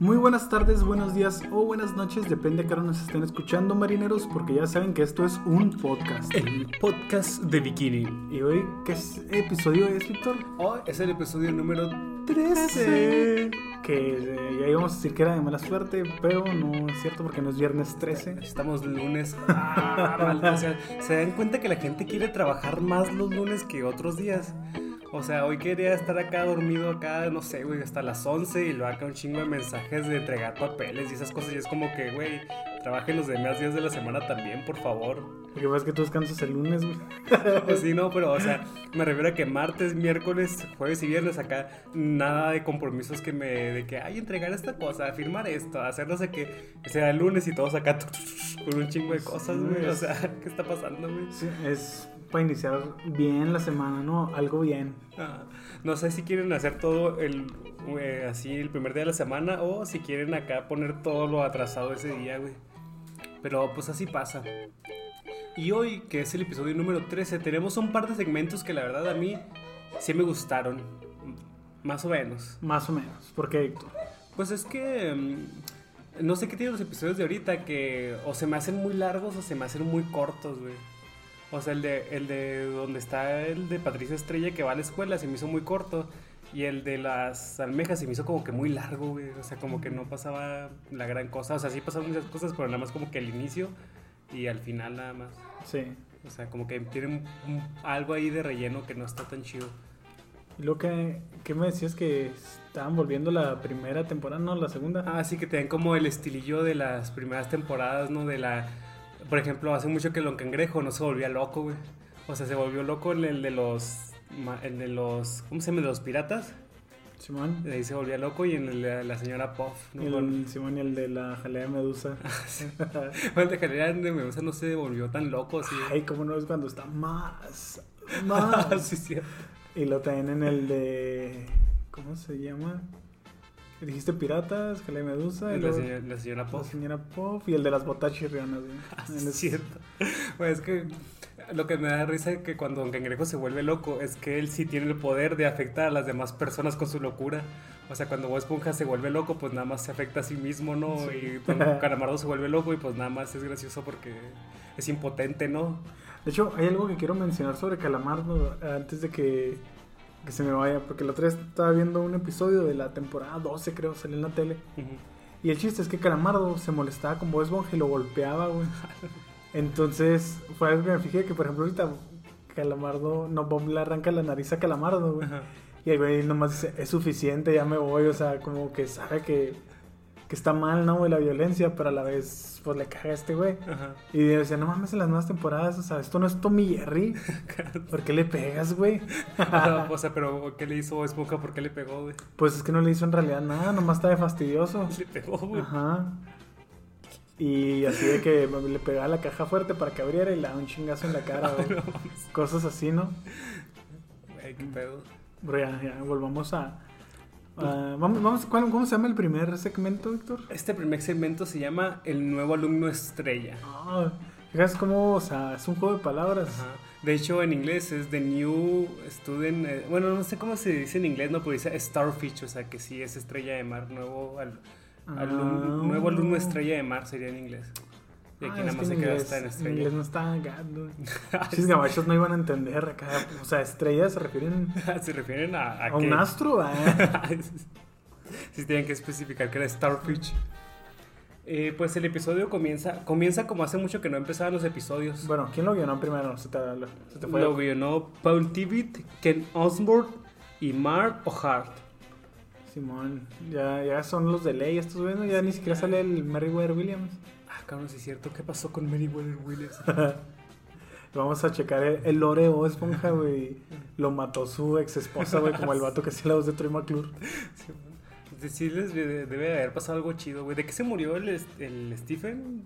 Muy buenas tardes, buenos días o buenas noches, depende de qué hora nos estén escuchando, marineros, porque ya saben que esto es un podcast. El podcast de Bikini. ¿Y hoy qué es- episodio es, Víctor? Hoy es el episodio número 13. Que eh, ya íbamos a decir que era de mala suerte, pero no es cierto porque no es viernes 13. Estamos lunes. Ah, maldita sea. ¿Se dan cuenta que la gente quiere trabajar más los lunes que otros días? O sea, hoy quería estar acá dormido acá, no sé, güey, hasta las 11 y luego acá un chingo de mensajes de entregar papeles y esas cosas. Y es como que, güey, trabajen los demás días de la semana también, por favor. Lo que pasa es que tú descansas el lunes, güey. Pues sí, no, pero, o sea, me refiero a que martes, miércoles, jueves y viernes acá, nada de compromisos que me, de que, ay, entregar esta cosa, firmar esto, hacer no sé qué, sea, el lunes y todos acá con un chingo de cosas, güey, o sea, ¿qué está pasando, güey? Sí, es para iniciar bien la semana, ¿no? Algo bien. Ah, no sé si quieren hacer todo el, eh, así, el primer día de la semana, o si quieren acá poner todo lo atrasado ese día, güey. Pero, pues así pasa. Y hoy, que es el episodio número 13, tenemos un par de segmentos que la verdad a mí sí me gustaron. Más o menos. Más o menos. ¿Por qué, Víctor? Pues es que mm, no sé qué tienen los episodios de ahorita que o se me hacen muy largos o se me hacen muy cortos, güey. O sea, el de, el de donde está el de Patricia Estrella que va a la escuela se me hizo muy corto. Y el de las almejas se me hizo como que muy largo, güey. O sea, como que no pasaba la gran cosa. O sea, sí pasaban muchas cosas, pero nada más como que al inicio y al final nada más. Sí. O sea, como que tienen algo ahí de relleno que no está tan chido. Y lo que, ¿qué me decías que estaban volviendo la primera temporada, no, la segunda? Ah, sí, que te dan como el estilillo de las primeras temporadas, ¿no? De la... Por ejemplo, hace mucho que el Don Cangrejo no se volvía loco, güey. O sea, se volvió loco en el de los... El de los... ¿Cómo se llama? El de los piratas. Simón. De ahí se volvía loco y en el de la señora Puff. ¿no? El Simón y el de la jalea de medusa. El de Jalea de Medusa no se volvió tan loco, así. Ay, cómo no es cuando está más, más. sí, sí. y lo también en el de, ¿cómo se llama? Dijiste piratas, jalea de medusa. y La señora, la señora la Puff. señora Pop y el de las botas chirrionas. En Es cierto. Pues es que lo que me da risa es que cuando Don Cangrejo se vuelve loco es que él sí tiene el poder de afectar a las demás personas con su locura. O sea, cuando Bob Esponja se vuelve loco, pues nada más se afecta a sí mismo, ¿no? Sí. Y Don Calamardo se vuelve loco y pues nada más es gracioso porque es impotente, ¿no? De hecho, hay algo que quiero mencionar sobre Calamardo antes de que, que se me vaya, porque la otra vez estaba viendo un episodio de la temporada 12, creo, salió en la tele. Y el chiste es que Calamardo se molestaba con Bob Esponja y lo golpeaba, güey. Entonces, fue algo que me fijé que, por ejemplo, ahorita Calamardo, no, Bob le arranca la nariz a Calamardo, güey. Y el güey nomás dice, es suficiente, ya me voy, o sea, como que sabe que, que está mal, ¿no? güey, la violencia, pero a la vez, pues le caga a este güey. Ajá. Y decía, no mames, en las nuevas temporadas, o sea, esto no es Tommy Jerry. ¿Por qué le pegas, güey? Ajá, o sea, pero ¿qué le hizo Esponja? ¿Por qué le pegó, güey? Pues es que no le hizo en realidad nada, nomás está de fastidioso. Le pegó, güey. Ajá. Y así de que le pegaba la caja fuerte para que abriera y le daba un chingazo en la cara, güey. No. Cosas así, ¿no? Güey, qué pedo. Pero ya, ya, volvamos a... a- vamos, vamos, ¿cuál- ¿Cómo se llama el primer segmento, Víctor? Este primer segmento se llama El nuevo alumno estrella. Ah, fíjate cómo, o sea, es un juego de palabras. Ajá. De hecho, en inglés es The New Student. eh, bueno, no sé cómo se dice en inglés, no, pero dice Starfish, o sea que sí es estrella de mar. Nuevo, al- alum- Ah. nuevo alumno estrella de mar sería en inglés. Y aquí Ah, nada más se en queda en En estrella. inglés no está gato. Los gabachos no iban a entender acá. O sea, estrellas se refieren se refieren a, a a un astro, ¿eh? sí, tienen que especificar que era Starfish. Eh, pues el episodio comienza comienza como hace mucho que no empezaban los episodios. Bueno, ¿quién lo guionó primero? Se te, se te fue. Lo guionó Paul Tibbitt, Ken Osborne y Mark O'Hart. Simón, ya, ya son los de ley estos güeyes, ¿no? ya ni siquiera sale el Meriwether Williams. Cabrón, sí es cierto. ¿Qué pasó con Meriwether Williams? Vamos a checar el, el lore o esponja, güey. Lo mató su ex esposa, güey, como el vato que hacía la voz de Troy McClure. Sí, sí les debe, debe de haber pasado algo chido, güey. ¿De qué se murió el, el Stephen?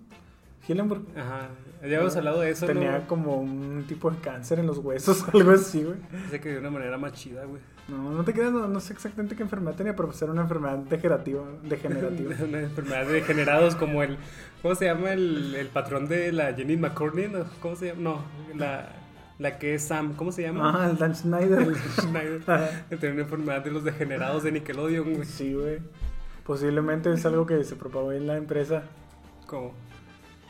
Hillenburg Ajá. Ya habíamos hablado de eso, tenía ¿no? como un tipo de cáncer en los huesos, algo así, güey. Dice que de una manera más chida, güey. No, no te creas, no, no sé exactamente qué enfermedad tenía, pero pues era una enfermedad degenerativa. degenerativa. una enfermedad de degenerados como el... ¿Cómo se llama el, el patrón de la Jenny McCorney? ¿Cómo se llama? No, la, la que es Sam. ¿Cómo se llama? Ah, el Dan Schneider. Schneider. Que Tenía una enfermedad de los degenerados de Nickelodeon, güey. sí, güey. Posiblemente es algo que se propagó en la empresa. ¿Cómo?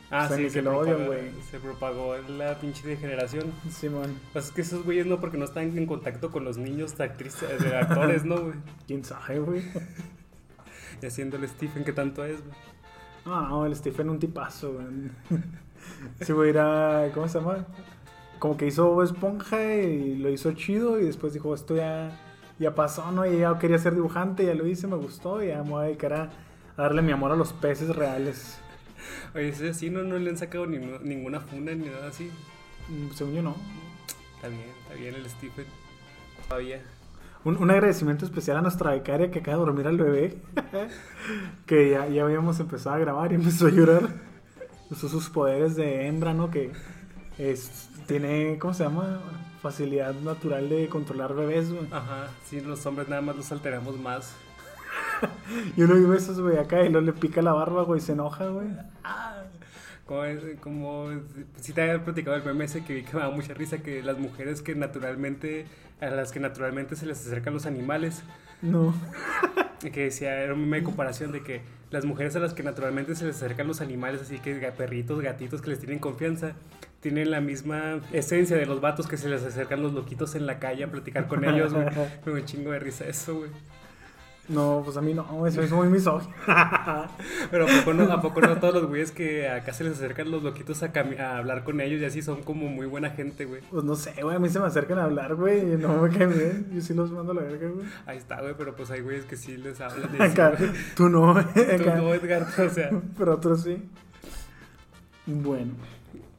Ah, O sea, sí, se Nickelodeon, propagó, güey. se propagó en la pinche degeneración. Simón, Pues es que esos güeyes no, porque no están en contacto con los niños de actrices, de actores, ¿no, güey? quién sabe, güey. Y haciendo el Stephen que tanto es, güey. Ah, no, el Stephen un tipazo, güey. Sí, güey, era. ¿Cómo se llama? Como que hizo Esponja y lo hizo chido y después dijo, esto ya, ya pasó, ¿no? Y ya quería ser dibujante, ya lo hice, me gustó y ya me voy a dedicar a, darle mi amor a los peces reales. Oye, ese sí, no, no le han sacado ni, ninguna funa ni nada así. Mm, Según yo, no. Está bien, está bien el Stephen. Todavía. Un, un agradecimiento especial a nuestra becaria que acaba de dormir al bebé. que ya, ya habíamos empezado a grabar y empezó a llorar. Usó sus poderes de hembra, ¿no? Que es, tiene, ¿cómo se llama? Facilidad natural de controlar bebés, güey. Ajá, sí, los hombres nada más los alteramos más. Y uno vi besos, güey, acá y luego le pica la barba, güey, se enoja, güey. Como, si te había platicado el meme ese que vi que me da mucha risa, que las mujeres que naturalmente, a las que naturalmente se les acercan los animales, No. que decía, era un meme de comparación de que las mujeres a las que naturalmente se les acercan los animales, así que perritos, gatitos que les tienen confianza, tienen la misma esencia de los vatos que se les acercan los loquitos en la calle a platicar con ellos, güey. Un chingo de risa eso, güey. No, pues a mí no, eso es muy misógino. Pero ¿a poco, no, ¿a poco no todos los güeyes que acá se les acercan los loquitos a, a hablar con ellos y así son como muy buena gente, güey? Pues no sé, güey, a mí se me acercan a hablar, güey, y no me caen bien. Yo sí los mando a la verga, güey. Ahí está, güey, pero pues hay güeyes que sí les hablan de Acá, sí, tú no, güey. Tú no, Edgar, o sea. Pero otros sí. Bueno,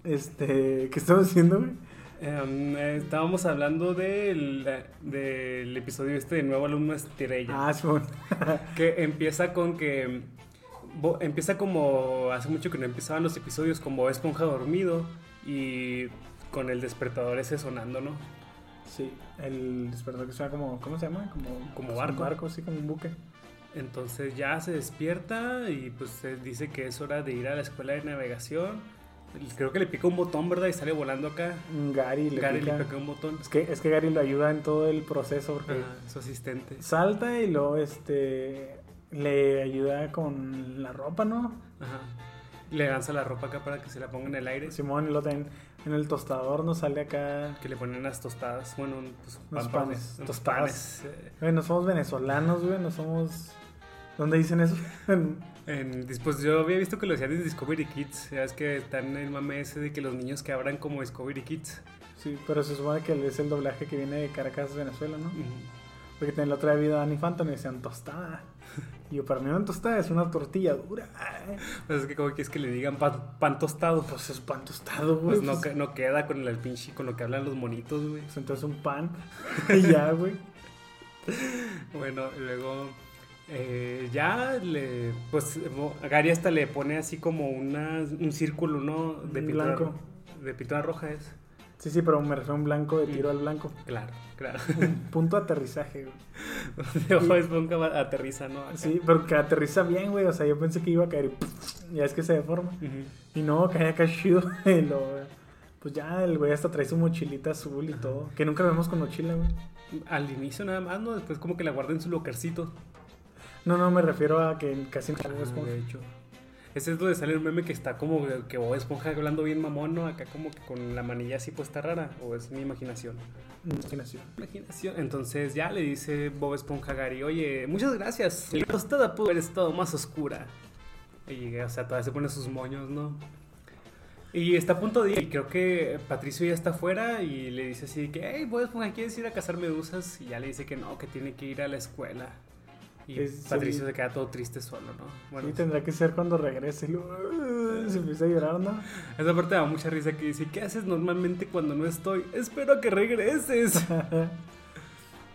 este, ¿qué estamos haciendo, güey? Eh, estábamos hablando del, del episodio este de Nuevo Alumno Estrella. Ah. Que empieza con que. Bo- empieza como. Hace mucho que no empezaban los episodios con Bob Esponja dormido y con el despertador ese sonando, ¿no? Sí, el despertador que suena como, ¿cómo se llama? Como, Como un barco. barco, sí, como un buque. Entonces ya se despierta y pues se dice que es hora de ir a la escuela de navegación. Creo que le pica un botón, ¿verdad? Y sale volando acá. Gary le Gary pica. le pica un botón. Es que, es que Gary lo ayuda en todo el proceso porque Ajá, su asistente. salta y luego este le ayuda con la ropa, ¿no? Ajá. Le lanza la ropa acá para que se la ponga en el aire. Simón y lo también en el tostador nos sale acá. Que le ponen las tostadas. Bueno, pues, Unos pan- panes, unos tostadas. panes, eh, Güey, no somos venezolanos, güey, no somos. ¿Dónde dicen eso? En- En, pues yo había visto que lo decían en Discovery Kids. Ya es que están en el mame ese de que los niños que abran como Discovery Kids. sí, pero se supone que es el doblaje que viene de Caracas, Venezuela, ¿no? Ujú. Porque también la otra vez vi a Danny Phantom y decían tostada. Y yo, para mí una tostada es una tortilla dura. Pues es que como quieres que le digan pan, pan tostado. Pues es pan tostado, güey. Pues no, Pues, que- no queda con el pinche, con lo que hablan los monitos, güey. pues entonces un pan. y ya, güey. Bueno, luego eh, ya le, pues Gary hasta le pone así como una, un círculo, ¿no? De pintura, blanco. de pintura roja es. Sí, sí, pero me refiero a un blanco de tiro al blanco. Claro, claro. Un punto de aterrizaje, güey. De Bob Esponja aterriza, ¿no? Acá. Sí, pero que aterriza bien, güey. O sea, yo pensé que iba a caer y ya es que se deforma. Ujú. Y no, cae acá chido. Y lo, pues ya el güey hasta trae su mochilita azul y todo. Que nunca lo vemos con mochila, güey. Al inicio nada más, ¿no? Después como que la guarda en su locarcito. No, no, me refiero a que casi no Ah, Bob Esponja. de hecho. Ese es donde sale el meme que está como que Bob Esponja hablando bien mamón, ¿no? Acá como que con la manilla así puesta rara. O es mi imaginación. Imaginación. Imaginación. Entonces ya le dice Bob Esponja a Gary, oye, muchas gracias. La tostada pudo haber estado más oscura. Y, o sea, todavía se pone sus moños, ¿no? Y está a punto de ir. Y creo que Patricio ya está afuera y le dice así que, hey, Bob Esponja, ¿quieres ir a cazar medusas? Y ya le dice que no, que tiene que ir a la escuela. Y Es Patricio se queda todo triste solo, ¿no? Bueno, sí, tendrá que ser cuando regrese. y luego, Se empieza a llorar, ¿no? esa parte da mucha risa que dice, ¿qué haces normalmente cuando no estoy? Espero que regreses.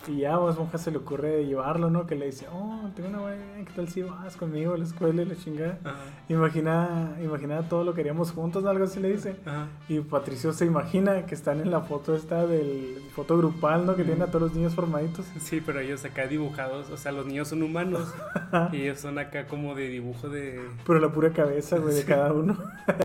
y ya a Bob Esponja se le ocurre llevarlo, ¿no? Que le dice, oh, tengo una buena ¿qué tal si vas conmigo a la escuela y la chingada? Ajá, Imagina, imagina todo lo que haríamos juntos, algo así le dice. ajá. Y Patricio se imagina que están en la foto esta del foto grupal, ¿no? Que tiene a todos los niños formaditos. Sí, pero ellos acá dibujados, o sea, los niños son humanos y ellos son acá como de dibujo de... Pero la pura cabeza, güey, de cada uno.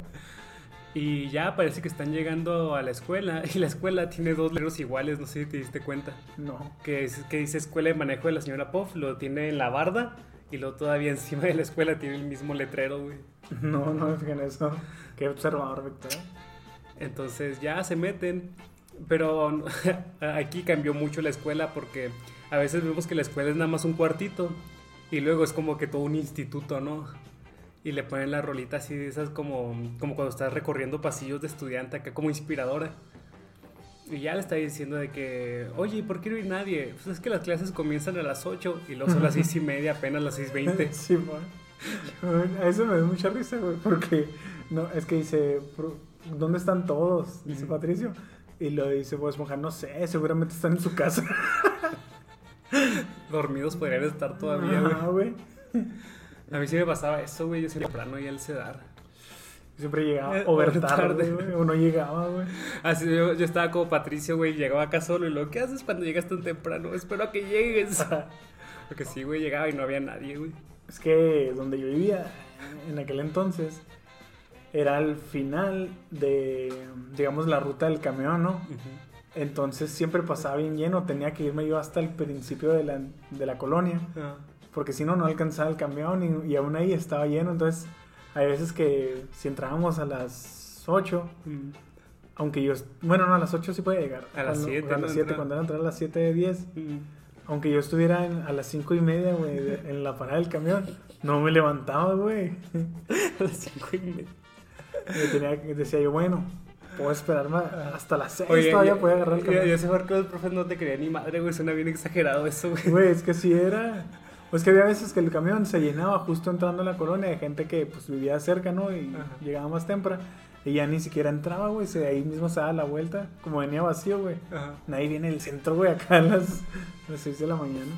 Y ya parece que están llegando a la escuela y la escuela tiene dos letreros iguales, no sé si te diste cuenta. No. Que, es, que dice Escuela de Manejo de la Señora Puff, lo tiene en la barda Y luego todavía encima de la escuela tiene el mismo letrero, güey. No, no me fijé en eso. Qué observador, Víctor. Entonces ya se meten. Pero aquí cambió mucho la escuela porque a veces vemos que la escuela es nada más un cuartito. Y luego es como que todo un instituto, ¿no? Y le ponen la rolita así, esas como, como cuando estás recorriendo pasillos de estudiante, acá como inspiradora. Y ya le está diciendo de que, oye, ¿por qué no hay nadie? Pues es que las clases comienzan a las 8 y luego son las 6 y media, apenas las 6.20. Sí, man. A eso me da mucha risa, güey, porque no, es que dice, "Pro- ¿dónde están todos? Dice Ujú. Patricio. Y lo dice Bob Esponja, no sé, seguramente están en su casa. Dormidos podrían estar todavía, güey. A mí sí me pasaba eso, güey. Yo siempre temprano y al sedar. Siempre llegaba Eh, over tarde, güey, o no llegaba, güey. Así yo, yo estaba como Patricio, güey. Llegaba acá solo y lo ¿qué haces cuando llegas tan temprano? Espero a que llegues. Porque sí, güey, llegaba y no había nadie, güey. Es que donde yo vivía en aquel entonces era al final de, digamos, la ruta del camión, ¿no? Entonces siempre pasaba bien lleno, tenía que irme yo hasta el principio de la, de la colonia, Ah, porque si no, no alcanzaba el camión y, y aún ahí estaba lleno. Entonces, hay veces que si entrábamos a las 8, mm. aunque yo, bueno, no, a las 8 sí puede llegar. A las Cuando- 7, A las ¿no? 7, Entrar. cuando era entrar a las 7 de 10. Mm. Aunque yo estuviera en- a las 5 y media, güey, en la parada del camión, no me levantaba, güey. A las cinco y media. Y tenía, decía yo, bueno, puedo esperarme hasta las 6, Oye, todavía ya- puedo agarrar el camión. Ya sé por qué los profes no te querían ni madre, güey. Suena bien exagerado eso, güey. Güey, es que sí era. Pues que había veces que el camión se llenaba justo entrando a la colonia de gente que pues vivía cerca, ¿no? Y Ajá. llegaba más temprano. Y ya ni siquiera entraba, güey. Se ahí mismo se daba la vuelta. Como venía vacío, güey. Nadie viene del centro, güey, acá a las, las 6 de la mañana.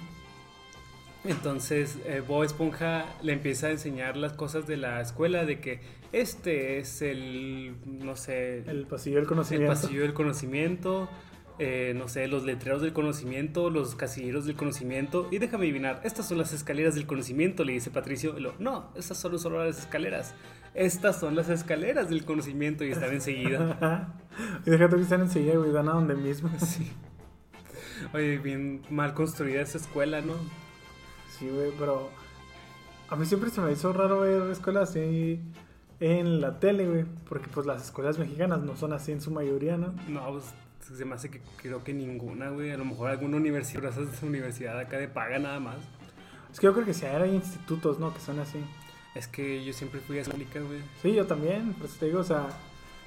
Entonces, eh, Bob Esponja le empieza a enseñar las cosas de la escuela, de que este es el, no sé, El pasillo del el conocimiento. pasillo del conocimiento, eh, no sé, los letreros del conocimiento, los casilleros del conocimiento. Y déjame adivinar, estas son las escaleras del conocimiento, le dice Patricio. Lo, no, estas son solo las escaleras. Estas son las escaleras del conocimiento y están enseguida. Y déjate que están enseguida, güey, dan a donde mismo. Sí. Oye, bien mal construida esa escuela, ¿no? Sí, güey, pero a mí siempre se me hizo raro ver escuelas así en la tele, güey, porque pues las escuelas mexicanas no son así en su mayoría, ¿no? No, pues se me hace que creo que ninguna, güey. A lo mejor alguna universidad, pero esa universidad acá de paga nada más. Es que yo creo que sí hay institutos, ¿no? Que son así. Es que yo siempre fui a pública, güey. Sí, yo también, pues te digo, o sea,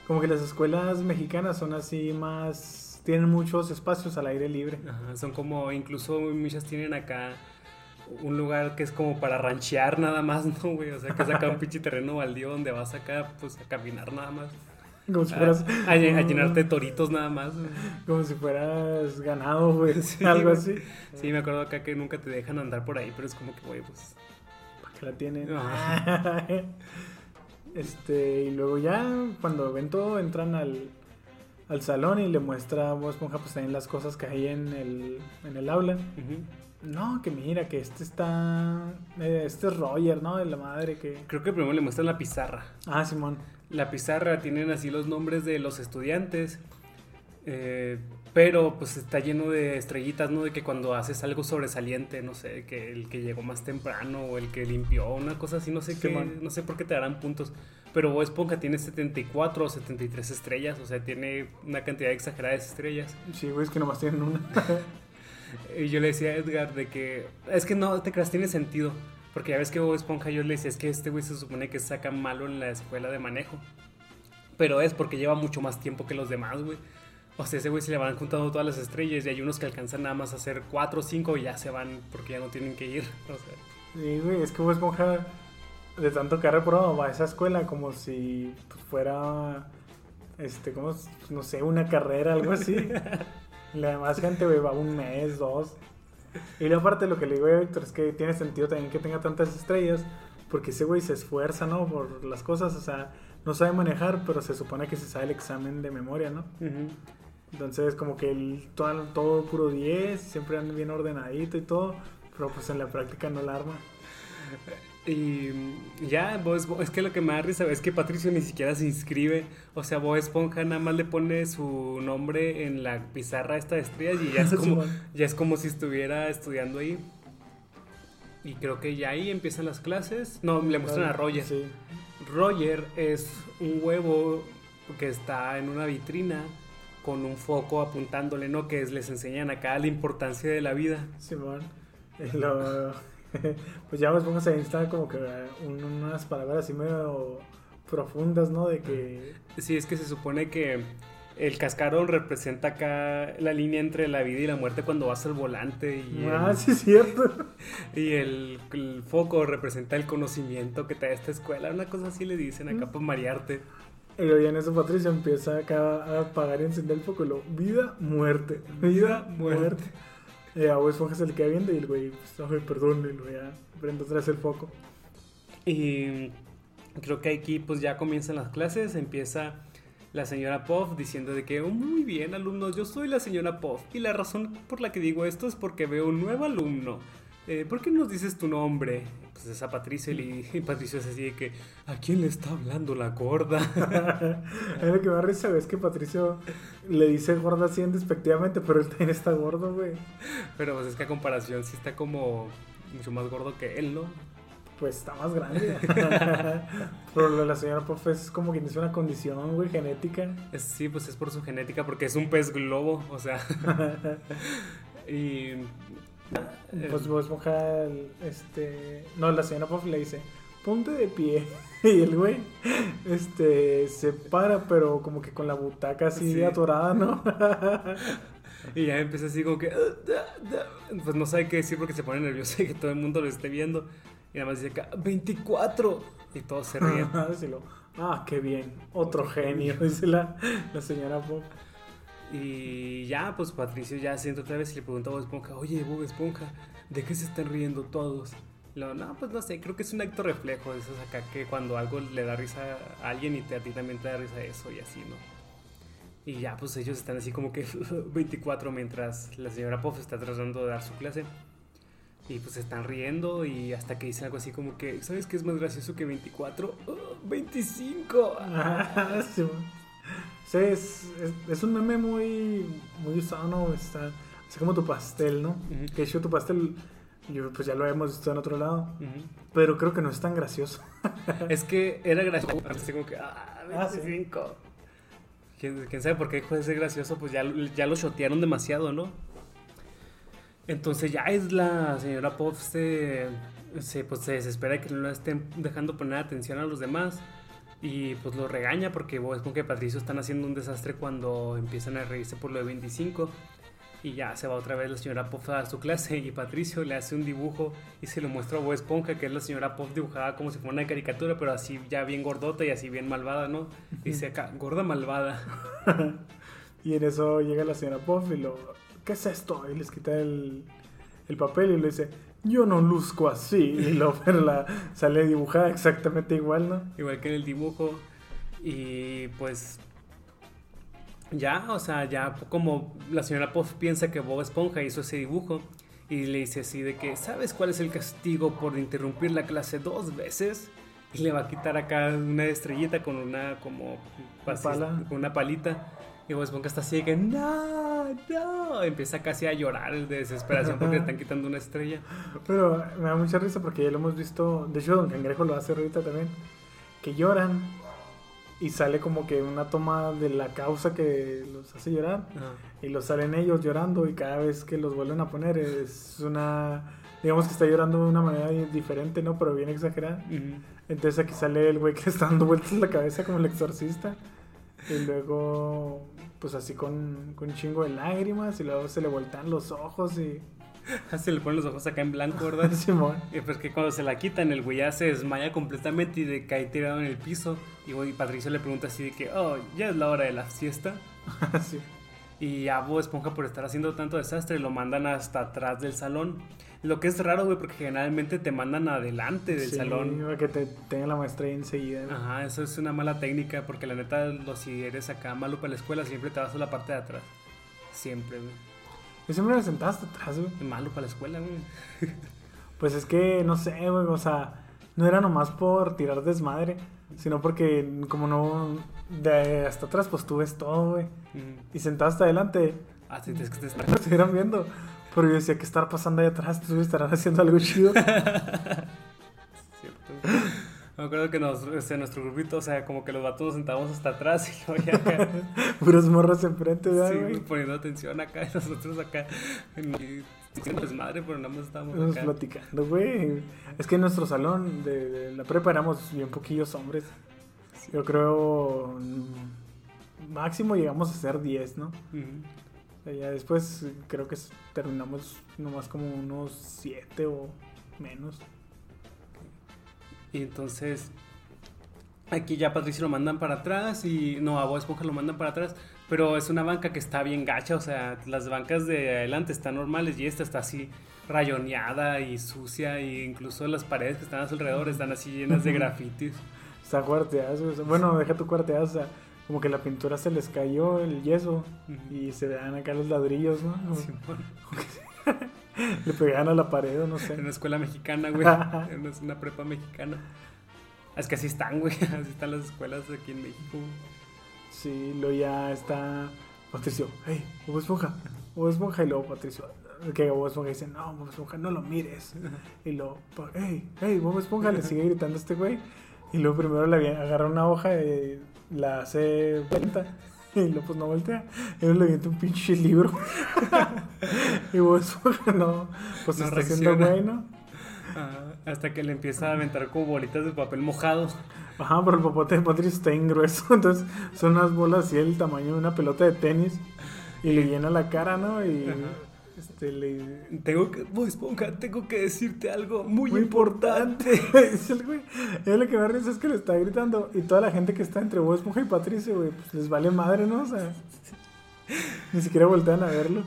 como que las escuelas mexicanas son así más, tienen muchos espacios al aire libre. Ajá, son como, incluso muchas tienen acá un lugar que es como para ranchear nada más, ¿no, güey? O sea, que es acá un pinche terreno baldío donde vas acá, pues, a caminar nada más. Como si A, fueras... a lle- a llenarte de toritos nada más. güey. Como si fueras ganado, güey. Sí, algo así. Sí, me acuerdo acá que nunca te dejan andar por ahí, pero es como que, güey, pues... ¿Para qué la tienen? Ajá. este, y luego ya, cuando ven todo, entran al, al salón y le muestra a Bob Esponja pues también las cosas que hay en el, en el aula. No, que mira, que este está... eh, este es Roger, ¿no? De la madre que... Creo que primero le muestran la pizarra. Ah, Simón. La pizarra tienen así los nombres de los estudiantes, eh, pero pues está lleno de estrellitas, ¿no? De que cuando haces algo sobresaliente, no sé, que el que llegó más temprano o el que limpió, una cosa así, no sé qué, no sé por qué te darán puntos. Pero Bob Esponja tiene 74 o 73 estrellas, o sea, tiene una cantidad exagerada de estrellas. Sí, güey, es que nomás tienen una. Y yo le decía a Edgar de que, es que no, te creas, tiene sentido. Porque ya ves que Bob Esponja yo le decía, es que este güey se supone que saca malo en la escuela de manejo. Pero es porque lleva mucho más tiempo que los demás, güey. O sea, ese güey se le van juntando todas las estrellas y hay unos que alcanzan nada más a hacer 4 o 5 y ya se van porque ya no tienen que ir. O sea, Sí, güey, es que Bob Esponja, de tanto que ha reprobado, va a esa escuela como si pues, fuera, este, como, no sé, una carrera, algo así. La demás gente, güey, va un mes, dos. Y luego aparte lo que le digo a Víctor es que tiene sentido también que tenga tantas estrellas, porque ese güey se esfuerza, ¿no? Por las cosas, o sea, no sabe manejar, pero se supone que se sabe el examen de memoria, ¿no? Entonces, como que el, todo, todo puro 10, siempre anda bien ordenadito y todo, pero pues en la práctica no la arma. Y ya, Esponja- es que lo que me da risa es que Patricio ni siquiera se inscribe. O sea, Bob Esponja nada más le pone su nombre en la pizarra esta de estrellas y ya es como, ya es como si estuviera estudiando ahí. Y creo que ya ahí empiezan las clases. No, le muestran a Roger. Sí. Roger es un huevo que está en una vitrina con un foco apuntándole, ¿no? Que es- les enseñan acá la importancia de la vida. Simón. Y lo- pues ya pues pongas ahí está como que un- unas palabras así medio profundas, ¿no? De que Sí, es que se supone que el cascarón representa acá la línea entre la vida y la muerte cuando vas al volante y, ah, el, sí es cierto. y el, el foco representa el conocimiento que te da esta escuela. Una cosa así le dicen acá para marearte. Y en eso Patricio empieza acá a apagar y encender el foco y lo vida, muerte, vida, muerte. Y a Bob Esponja se le queda viendo y el güey, pues, perdón, y luego ya prende otra vez el foco. Y creo que aquí pues ya comienzan las clases, empieza la señora Puff diciendo de que, "Oh, muy bien alumnos, yo soy la señora Puff y la razón por la que digo esto es porque veo un nuevo alumno. Eh, ¿Por qué nos dices tu nombre? Pues es a Patricio y, y Patricio es así de que, ¿a quién le está hablando la gorda? A mí lo que me da risa, es que Patricio le dice gorda así despectivamente, pero él también está gordo, güey. Pero pues es que a comparación sí está como mucho más gordo que él, ¿no? Pues está más grande. pero lo de la señora Puff es como que dice una condición, güey, genética. Es- sí, pues es por su genética, porque es un pez globo, o sea. y... Pues Bob Esponja, este... No, la señora Puff le dice, ponte de pie. Y el güey, este, se para, pero como que con la butaca así Sí. atorada, ¿no? Y ya empieza así como que... Pues no sabe qué decir porque se pone nervioso y que todo el mundo lo esté viendo. Y nada más dice acá, 24. Y todos se ríen. Ah, qué bien, otro genio, dice la, la señora Puff. Y ya, pues Patricio ya siente otra vez y le pregunta a Bob Esponja, oye Bob Esponja, ¿de qué se están riendo todos? Luego, no, pues no sé, creo que es un acto reflejo de esos acá que cuando algo le da risa a alguien y a ti también te da risa eso y así, ¿no? Y ya, pues ellos están así como que 24 mientras la señora Puff está tratando de dar su clase. Y pues están riendo y hasta que dicen algo así como que, ¿sabes qué es más gracioso que 24? "Oh, 25. Ah, sí, man. Sí, es, es, es un meme muy, muy usado, ¿no? Está, así como tu pastel, ¿no? Que hecho tu pastel, yo, pues ya lo hemos visto en otro lado, pero creo que no es tan gracioso. Es que era gracioso. Así como que, ah, Ah, sí. 25. ¿Quién, quién sabe por qué dejó de ser gracioso? Pues ya, ya lo shotearon demasiado, ¿no? Entonces ya es la señora Puff se, se, pues, se desespera de que no le estén dejando poner atención a los demás. Y pues lo regaña porque Bob Esponja y Patricio están haciendo un desastre cuando empiezan a reírse por lo de 25. Y ya se va otra vez la señora Puff a su clase y Patricio le hace un dibujo y se lo muestra a Bob Esponja, que es la señora Puff dibujada como si fuera una caricatura, pero así ya bien gordota y así bien malvada, ¿no? Dice acá, gorda malvada. Y en eso llega la señora Puff y lo, ¿qué es esto? Y les quita el, el papel y le dice, yo no luzco así. Y lo pero la sale dibujada exactamente igual, ¿no? Igual que en el dibujo. Y pues ya, o sea, ya como la señora Puff piensa que Bob Esponja hizo ese dibujo y le dice así de que, ¿sabes cuál es el castigo por interrumpir la clase dos veces? Y le va a quitar acá una estrellita con una como pala. con una palita. Y Bob Esponja está así de que, no, no. Empieza casi a llorar de desesperación porque le están quitando una estrella. Pero me da mucha risa porque ya lo hemos visto, de hecho Don Cangrejo lo hace ahorita también, que lloran y sale como que una toma de la causa que los hace llorar Ajá. y los salen ellos llorando y cada vez que los vuelven a poner es una, digamos que está llorando de una manera diferente, ¿no? Pero bien exagerada. Entonces aquí sale el güey que está dando vueltas la cabeza como el exorcista. Y luego, pues así con, con un chingo de lágrimas. Y luego se le voltean los ojos y... Se le ponen los ojos acá en blanco, ¿verdad? Simón. Y pues que cuando se la quitan, el güey ya se desmaya completamente y de cae tirado en el piso. Y güey, Patricio le pregunta así de que, oh, ya es la hora de la siesta. Así. Y a Bob Esponja por estar haciendo tanto desastre lo mandan hasta atrás del salón. Lo que es raro, güey, porque generalmente te mandan adelante del Sí, salón. Para que te tenga la maestra ahí enseguida. ¿no? Ajá, eso es una mala técnica porque la neta, lo, si eres acá malo para la escuela, siempre te vas a la parte de atrás. Siempre, güey. Yo siempre me sentaba hasta atrás, güey. Malo para la escuela, güey. Pues es que, no sé, güey, o sea, no era nomás por tirar desmadre, sino porque como no, de hasta atrás, pues tú ves todo, güey. Mm. Y sentado hasta adelante, Ah, sí, es que te está... lo estuvieran viendo. Pero yo decía, ¿qué estará pasando ahí atrás? ¿Tú estarán haciendo algo chido? Cierto. Me acuerdo que nos, este, nuestro grupito, o sea, como que los vatos nos sentábamos hasta atrás y luego ya acá, Puras morras enfrente, ¿verdad, sí, güey? poniendo atención acá, y nosotros acá, y desmadre, pero nada más estábamos Estamos acá. platicando, güey. Es que en nuestro salón de, de la prepa éramos bien poquillos hombres. Yo creo. mm, Máximo llegamos a ser 10, ¿no? Ujú. O sea, Ya después creo que terminamos nomás como unos 7 o menos. Y entonces, aquí ya Patricio lo mandan para atrás y no, a Bob Esponja lo mandan para atrás, pero es una banca que está bien gacha, o sea, las bancas de adelante están normales y esta está así rayoneada y sucia e incluso las paredes que están a su alrededor están así llenas de grafitis. Está cuarteadas, güey. Bueno, deja tu cuarteadas, o sea, como que la pintura se les cayó el yeso y se vean acá los ladrillos, ¿no? Simón. Le pegaban a la pared o no En una sé. escuela mexicana, güey. En una- una prepa mexicana. Es que así están, güey. Así están las escuelas aquí en México. Sí, luego ya está Patricio, hey, Bob Esponja, Bob Esponja, y luego Patricio, que Bob Esponja dice, no, Bob Esponja, no lo mires. Y luego, hey, hey, Bob Esponja, le sigue gritando a este güey. Y luego primero le agarra una hoja y la hace vuelta. Y luego pues no voltea. Y luego le avienta un pinche libro. y Esponja no, pues No está haciendo reacciona. güey, ¿no? Ah, hasta que le empieza a aventar como bolitas de papel mojado. Ajá, pero el popote de Patricio está bien grueso, entonces son unas bolas así del tamaño de una pelota de tenis y le llena la cara, ¿no? Y Ajá. Este le Tengo que, Bob Esponja, tengo que decirte algo muy, Muy importante. güey, y lo que me risa es que le está gritando y toda la gente que está entre Bob Esponja y Patricio, güey, pues les vale madre, ¿no? O sea, ni siquiera voltean a verlo.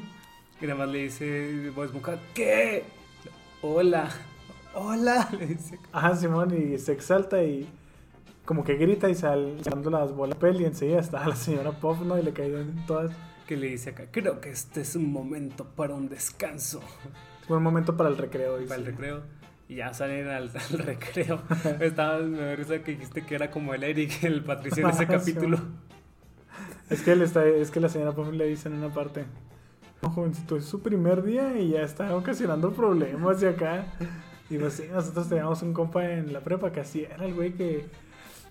Y nada más le dice Bob Esponja, ¿qué? Hola. Hola. Le dice. Ajá, Simón, y se exalta y como que grita y sal, sacando las bolas de pel y enseguida está la señora Pop, ¿no? Y le caen todas. Que le dice acá, creo que este es un momento para un descanso. Fue un momento para el recreo, dice. Para el recreo. Y ya salen al, al recreo. Estaba, me risa que dijiste que era como el Eric, el Patricio en ese Ah, capítulo. Es que, él está, es que la señora Pop le dice en una parte, no, jovencito, es su primer día y ya está ocasionando problemas de acá. Y pues sí, nosotros teníamos un compa en la prepa que así era el güey que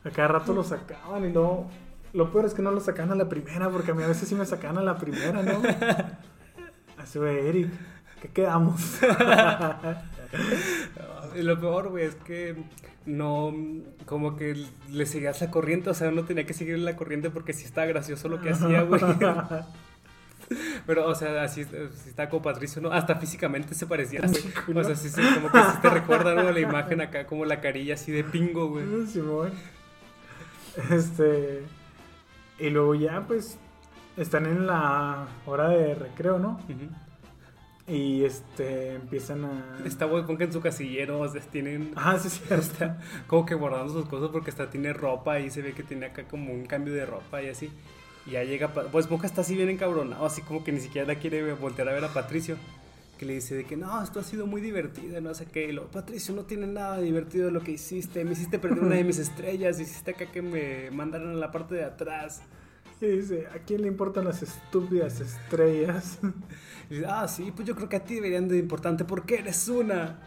a cada rato lo sacaban y luego... Lo peor es que no lo sacaban a la primera, porque a mí a veces sí me sacaban a la primera, ¿no? Así, güey, Eric, ¿qué quedamos? Y lo peor, güey, es que no, como que le seguías la corriente, o sea, no tenía que seguir la corriente porque sí estaba gracioso lo que hacía, güey. Pero, o sea, así, así está como Patricio, ¿no? Hasta físicamente se parecía, güey. O sea, sí, sí, como que sí te recuerda, ¿no? La imagen acá, como la carilla así de pingo, güey. Simón. Este. Y luego ya, pues. Están en la hora de recreo, ¿no? Y este. Empiezan a. Está Bob Esponja en su casillero, o sea, tienen... Ah, sí, sí. Está como que guardando sus cosas porque hasta tiene ropa y se ve que tiene acá como un cambio de ropa y así. Y ya llega, Bob Esponja está así bien encabronado, así como que ni siquiera la quiere voltear a ver a Patricio. Que le dice de que no, esto ha sido muy divertido, no sé qué. Y luego, Patricio, no tiene nada de divertido lo que hiciste. Me hiciste perder una de mis estrellas, hiciste acá que me mandaran a la parte de atrás. Y dice: ¿A quién le importan las estúpidas estrellas? Y dice, ah, sí, pues yo creo que a ti deberían de importante porque eres una.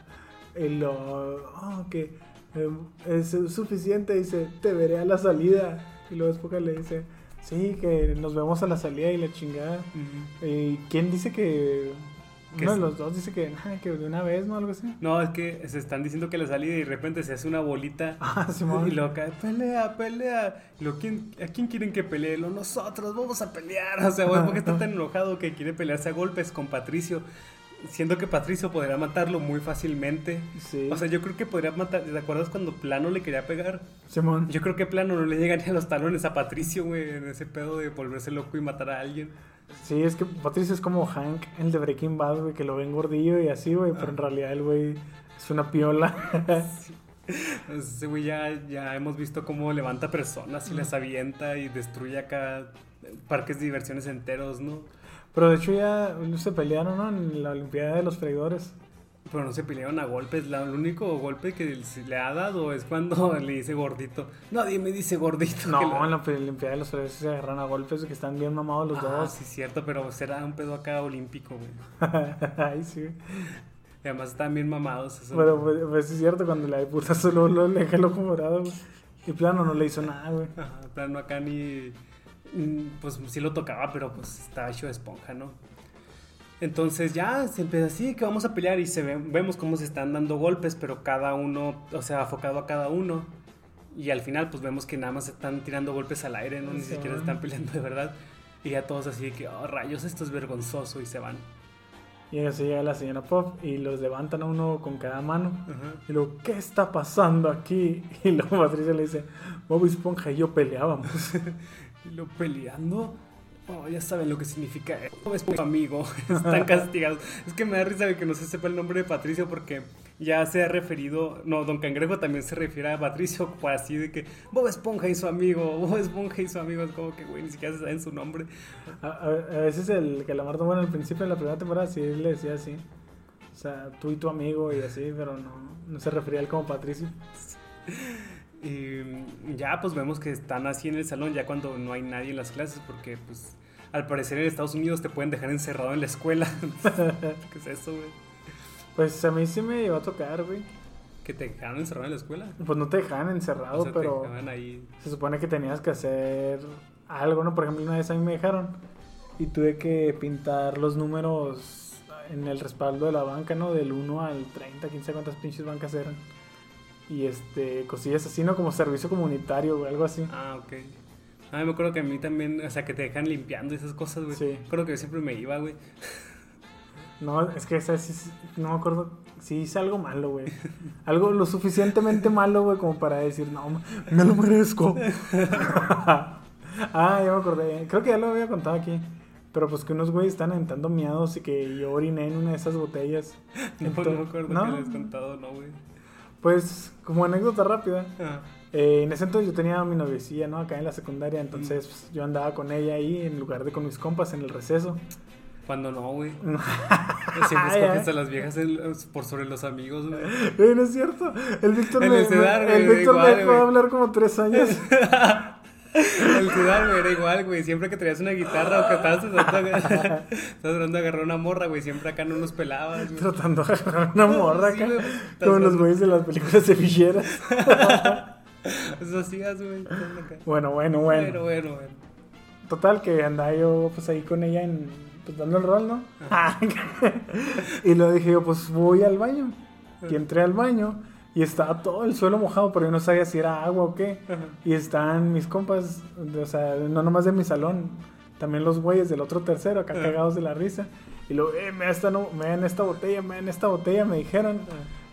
Y lo. Oh, que. eh, es suficiente. Dice: Te veré a la salida. Y luego después le dice: Sí, que nos vemos a la salida y la chingada. ¿Y quién dice que.? Uno de los dos dice que, "Ah, que de una vez, ¿no? Algo así. No, es que se están diciendo que la salida y de repente se hace una bolita. Ah, Simón. Y luego cae, pelea, pelea. Lo, ¿quién, ¿A quién quieren que pelee? Lo, nosotros, vamos a pelear. O sea, güey, porque está tan enojado que quiere pelearse a golpes con Patricio. Siendo que Patricio podría matarlo muy fácilmente. Sí. O sea, yo creo que podría matar. ¿Te acuerdas cuando Plano le quería pegar? Simón. Yo creo que Plano no le llega ni a los talones a Patricio, güey, en ese pedo de volverse loco y matar a alguien. Sí, es que Patricio es como Hank, el de Breaking Bad, güey, que lo ven gordillo y así, güey, pero en realidad el güey es una piola. Entonces, Ese güey ya, ya hemos visto cómo levanta personas y las avienta y destruye acá parques de diversiones enteros, ¿no? pero de hecho ya se pelearon, ¿no? En la Olimpiada de los Freidores. Pero no se pelearon a golpes. La- el único golpe que se le ha dado es cuando le dice gordito. Nadie me dice gordito. No, en la Olimpiada de los Olivos se agarran a golpes que están bien mamados los Ah, dos. sí, cierto, pero será un pedo acá olímpico, güey. Ay, sí. Y además están bien mamados. eso. Pero pues, pues, sí es cierto, cuando le puta solo lo le deja el ojo morado, güey. Y plano no le hizo nada, güey. Ajá, plano acá ni. mm, Pues sí lo tocaba, pero pues estaba hecho de esponja, ¿no? Entonces ya se empieza así que vamos a pelear y se ve- vemos cómo se están dando golpes, pero cada uno, o sea, afocado a cada uno. Y al final, pues vemos que nada más se están tirando golpes al aire, ¿no? Ni siquiera están peleando de verdad. Y ya todos así de que, oh, rayos, esto es vergonzoso y se van. Y así llega la señora Pop y los levantan a uno con cada mano. Ajá. Y luego, ¿qué está pasando aquí? Y luego Patricia le dice, Bob Esponja y yo peleábamos. Y lo peleando. Oh, ya saben lo que significa. Es tu amigo. Están castigados. Es que me da risa de que no se sepa el nombre de Patricio porque ya se ha referido. No, Don Cangrejo también se refiere a Patricio por así de que Bob Esponja y su amigo. Bob Esponja y su amigo. Es como que, güey, ni siquiera se saben su nombre. A, a- a veces el Calamardo, bueno, al principio de la primera temporada sí le decía así. O sea, tú y tu amigo y así, pero no, no se refería a él como Patricio. Y ya pues vemos que están así en el salón ya cuando no hay nadie en las clases porque pues al parecer en Estados Unidos te pueden dejar encerrado en la escuela. ¿Qué es eso, güey? Pues a mí sí me iba a tocar, güey. Que te dejaron encerrado en la escuela. Pues no te dejaban encerrado, O sea, te pero ahí. se supone que tenías que hacer algo, ¿no? Por ejemplo, una vez a mí me dejaron y tuve que pintar los números en el respaldo de la banca, ¿no? Del 1 al 30, quién sabe cuántas pinches bancas eran. Y este, cosillas así, ¿no? Como servicio comunitario, güey, algo así. Ah, ok. Ah, me acuerdo que a mí también, o sea, que te dejan limpiando esas cosas, güey. Sí. Creo que yo siempre me iba, güey. No, es que esa sí, no me acuerdo. Sí hice algo malo, güey. Algo lo suficientemente malo, güey, como para decir, no, me lo merezco. ah, ya me acordé. Creo que ya lo había contado aquí. Pero pues que unos güeyes están aventando miados y que yo oriné en una de esas botellas. No, me acuerdo ¿no? que les contado, no, güey. Pues, como anécdota rápida. Ah, eh, en ese entonces yo tenía a mi noviecilla, ¿no? Acá en la secundaria. Entonces pues, yo andaba con ella ahí en lugar de con mis compas en el receso. cuando no, güey. Siempre escoges a las viejas por sobre los amigos, güey. No es cierto. El Víctor me, me- el Víctor igual, me dejó hablar como tres años. El güey, era igual, güey. Siempre que traías una guitarra o que estabas tratando, de agarrar una morra, güey. Siempre acá no nos pelabas, güey. tratando de agarrar una morra Sí, acá. güey, como los güeyes de las películas de ficheras. Eso hacías, güey. estando acá. Bueno, bueno, bueno. Bueno, bueno, bueno. Total, que andaba yo pues ahí con ella en, pues dando el rol, ¿no? y luego dije yo, pues voy al baño. Y entré al baño y estaba todo el suelo mojado, pero yo no sabía si era agua o qué. Ajá. Y están mis compas, de- o sea, no nomás de mi salón, también los güeyes del otro tercero, acá Ajá. cagados de la risa. Y luego, eh, me esta, no, me dan esta botella, me dan esta botella, me dijeron.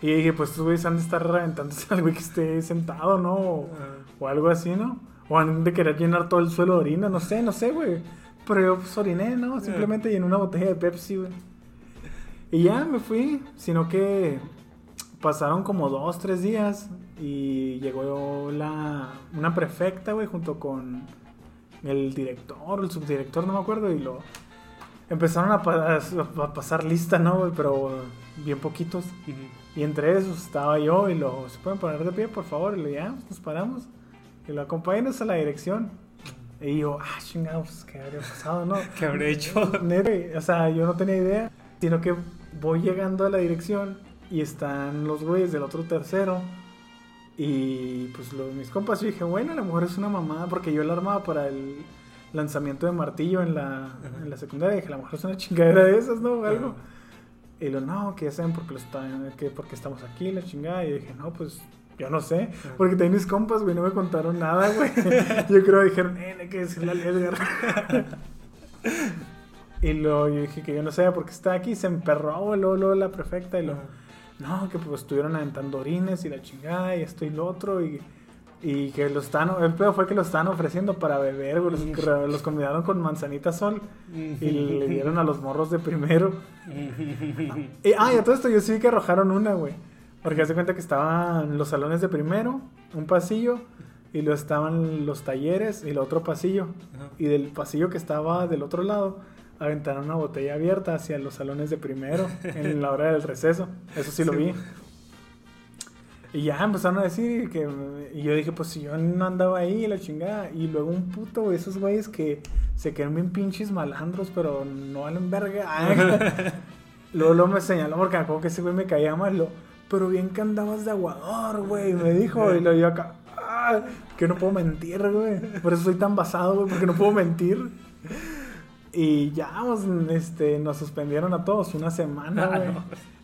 Y dije, pues estos güeyes han de estar reventándose al güey que esté sentado, ¿no? O, o algo así, ¿no? O han de querer llenar todo el suelo de orina, no sé, no sé, güey. Pero yo pues oriné, ¿no? Simplemente llené una botella de Pepsi, güey. Y ya me fui, sino que pasaron como dos, tres días y llegó la, una prefecta, güey, junto con el director, el subdirector, no me acuerdo, y lo empezaron a, pa- a pasar lista, ¿no? güey? Pero bien poquitos. Ujú. Y entre esos estaba yo y lo, ¿se pueden poner de pie, por favor? Y le ya, pues, nos paramos. Y lo acompañanos a la dirección. Y yo, ah, chingados, ¿qué habría pasado, no? ¿Qué habré hecho? O sea, yo no tenía idea, sino que voy llegando a la dirección y están los güeyes del otro tercero. Y pues los, mis compas, yo dije, bueno, a lo mejor es una mamada, porque yo la armaba para el lanzamiento de martillo en la, en la secundaria. dije, a lo mejor es una chingadera de esas, ¿no? O algo. Ajá. Y lo, no, que ya saben por qué, lo están, que porque estamos aquí, la chingada. Y yo dije, no, pues yo no sé. Porque también mis compas, güey, no me contaron nada, güey. yo creo que dijeron, eh, hay que decirle al Edgar. y luego yo dije que yo no sé por qué está aquí. Se emperró, luego, luego la prefecta. Y lo. No, que pues estuvieron aventando orines y la chingada y esto y lo otro. Y, y que lo están, el pedo fue que lo estaban ofreciendo para beber. Los, los convidaron con manzanita sol. Y le dieron a los morros de primero. Y, ah, y a todo esto yo sí que arrojaron una, güey. Porque hace cuenta que estaban los salones de primero, un pasillo, y luego estaban los talleres y el otro pasillo. Ajá. Y del pasillo que estaba del otro lado, aventaron una botella abierta hacia los salones de primero en la hora del receso. Eso sí lo Sí. vi. Y ya empezaron a decir que. Y yo dije, pues si yo no andaba ahí, la chingada. Y luego un puto, esos güeyes que se quedan bien pinches malandros, pero no valen verga. luego, luego me señaló porque me acuerdo que ese güey me caía mal. Lo, pero bien que andabas de aguador, güey. Me dijo, y lo yo acá. "Ah, que no puedo mentir, güey. Por eso soy tan basado, güey, porque no puedo mentir. Y ya, pues, este, nos suspendieron a todos una semana, Ah, güey. no.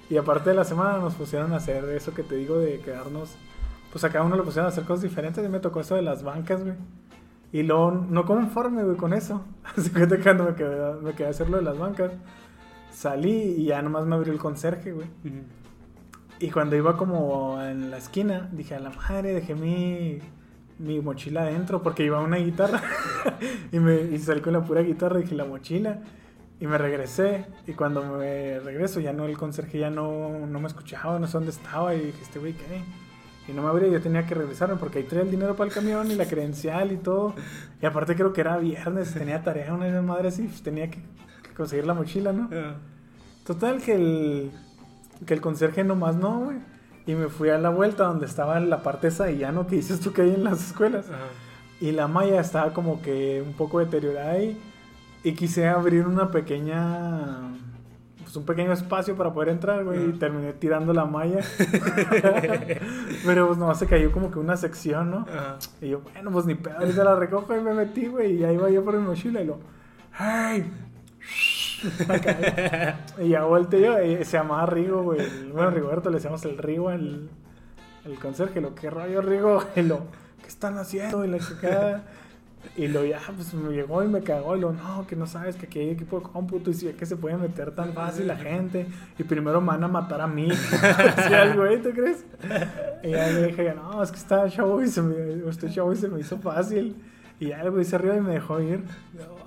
Y aparte de la semana nos pusieron a hacer eso que te digo de quedarnos. Pues a cada uno le pusieron a hacer cosas diferentes. Y me tocó eso de las bancas, güey. Y luego, no conforme, güey, con eso. Así que cuando me quedé, me quedé a hacer lo de las bancas, salí y ya nomás me abrió el conserje, güey. Y cuando iba como en la esquina, dije, a la madre, dejé mi, mi mochila adentro porque iba una guitarra. y, me, y salí con la pura guitarra y dije, la mochila. Y me regresé. Y cuando me regreso, ya no, el conserje ya no, no me escuchaba, no sé dónde estaba. Y dije, este güey, ¿qué? Y no me abría, yo tenía que regresarme porque ahí traía el dinero para el camión y la credencial y todo. Y aparte creo que era viernes, tenía tarea, una madres y pues, tenía que, que conseguir la mochila, ¿no? Ah. Total, que el, que el conserje nomás no, güey. Y me fui a la vuelta donde estaba la parte esa de llano que dices tú que hay en las escuelas. Ajá. Y la malla estaba como que un poco deteriorada ahí. Y quise abrir una pequeña. Pues un pequeño espacio para poder entrar, güey. Y terminé tirando la malla. Pero pues nomás se cayó como que una sección, ¿no? Ajá. Y yo, bueno, pues ni pedo, ahorita la recojo y me metí, güey. Y ahí iba yo por mi mochila y lo, ¡hey! Y ya volteé yo, y se llamaba Rigo, güey. Bueno, Rigoberto le decíamos el Rigo, el, el conserje. Lo, ¿qué rollo, Rigo? Lo, ¿qué están haciendo? Y la chicada. Y lo ya, pues me llegó y me cagó. Y lo, no, que no sabes que aquí hay equipo de cómputo y si es que se puede meter tan fácil la gente. Y primero me van a matar a mí. El güey, ¿tú crees? Y ya le dije, no, es que está chavo y se me, este chavo y se me hizo fácil. Y ya el güey se arriba y me dejó ir. No.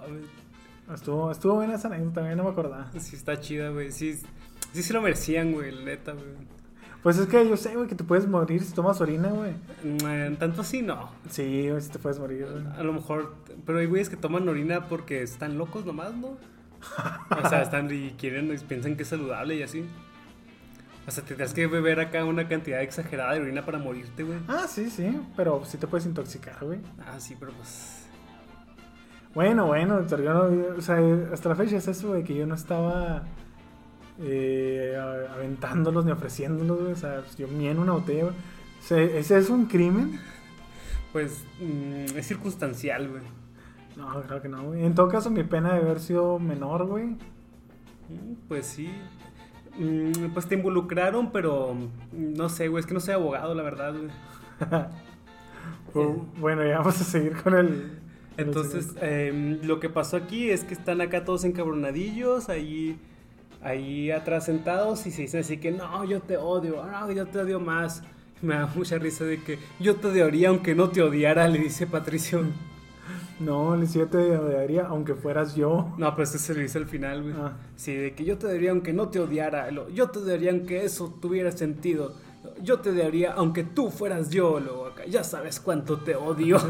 Estuvo, estuvo buena esa anécdota, también no me acordaba. Sí, está chida, güey. Sí, sí se lo merecían, güey, la neta, güey. Pues es que yo sé, güey, que te puedes morir si tomas orina, güey. Mm, Tanto así, no. Sí, güey, si te puedes morir, güey. A lo mejor, pero hay güeyes que toman orina porque están locos nomás, ¿no? O sea, están y quieren, y piensan que es saludable y así. O sea, tendrás que beber acá una cantidad exagerada de orina para morirte, güey. Ah, sí, sí, pero sí te puedes intoxicar, güey. Ah, sí, pero pues. Bueno, bueno, yo no, o sea, hasta la fecha es eso de que yo no estaba eh, aventándolos ni ofreciéndolos, güey. O sea, pues, yo mía en una botella, güey. O sea, ¿ese es un crimen? Pues mm, es circunstancial, güey. No, creo que no, güey. En todo caso, mi pena de haber sido menor, güey. Mm, Pues sí. Mm, Pues te involucraron, pero mm, no sé, güey. Es que no soy abogado, la verdad, güey. Bu- Bueno, ya vamos a seguir con el... Entonces, em, lo que pasó aquí es que están acá todos encabronadillos, ahí, ahí atrás sentados y se dicen así que no, yo te odio, no, yo te odio más. Me da mucha risa de que yo te odiaría aunque no te odiara, le dice Patricio. No, Liz, yo te odiaría aunque fueras yo. No, pero este se lo dice al final, güey. Ah. Sí, de que yo te odiaría aunque no te odiara, lo- yo te odiaría aunque eso tuviera sentido. Yo te odiaría aunque tú fueras yo, luego acá, ya sabes cuánto te odio.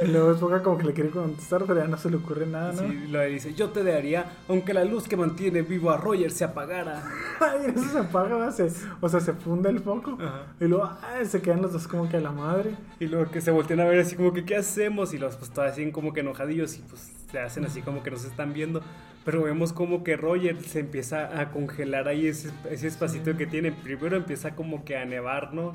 Y luego es poca como que le quiere contestar, pero ya no se le ocurre nada, ¿no? Sí, lo dice, yo te daría aunque la luz que mantiene vivo a Roger se apagara. Ay, eso se apaga, se- o sea, se funde el foco. Ajá. Y luego ay, se quedan los dos como que a la madre. Y luego que se voltean a ver así como que, ¿qué hacemos? Y los pues todos así como que enojadillos y pues se hacen así como que nos están viendo. Pero vemos como que Roger se empieza a congelar ahí ese, ese espacito que tiene. Primero empieza como que a nevar, ¿no?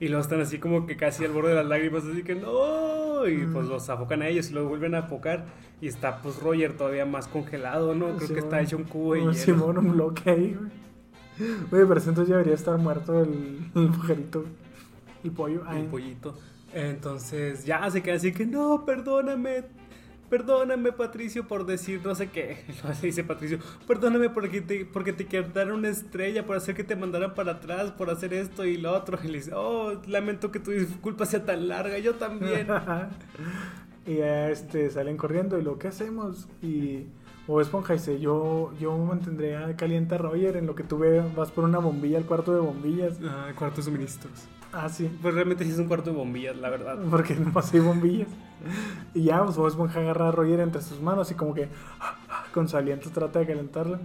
Y luego están así como que casi al borde de las lágrimas, así que no. Y pues los afocan a ellos y luego vuelven a afocar. Y está pues Roger todavía más congelado, ¿no? Creo que está hecho un cubo hielo. Simón, un bloque ahí, güey. Güey, pero entonces ya debería estar muerto el, el güey. el pollo. Ay. el pollito. Entonces ya se queda así que no, perdóname. Perdóname, Patricio, por decir no sé qué. Lo dice Patricio. Perdóname porque te, porque te quitaron una estrella, por hacer que te mandaran para atrás, por hacer esto y lo otro. Y le dice, oh, lamento que tu disculpa sea tan larga, yo también. y ya este, salen corriendo y lo que hacemos. Y o Esponja dice, yo, yo mantendré a caliente a Roger en lo que tú vas por una bombilla al cuarto de bombillas. Ah, cuarto de suministros. Ah, sí. Pues realmente sí es un cuarto de bombillas, la verdad. Porque no hay bombillas. Y ya, pues Bob Esponja agarra a Roger entre sus manos y como que... Con su aliento trata de calentarla.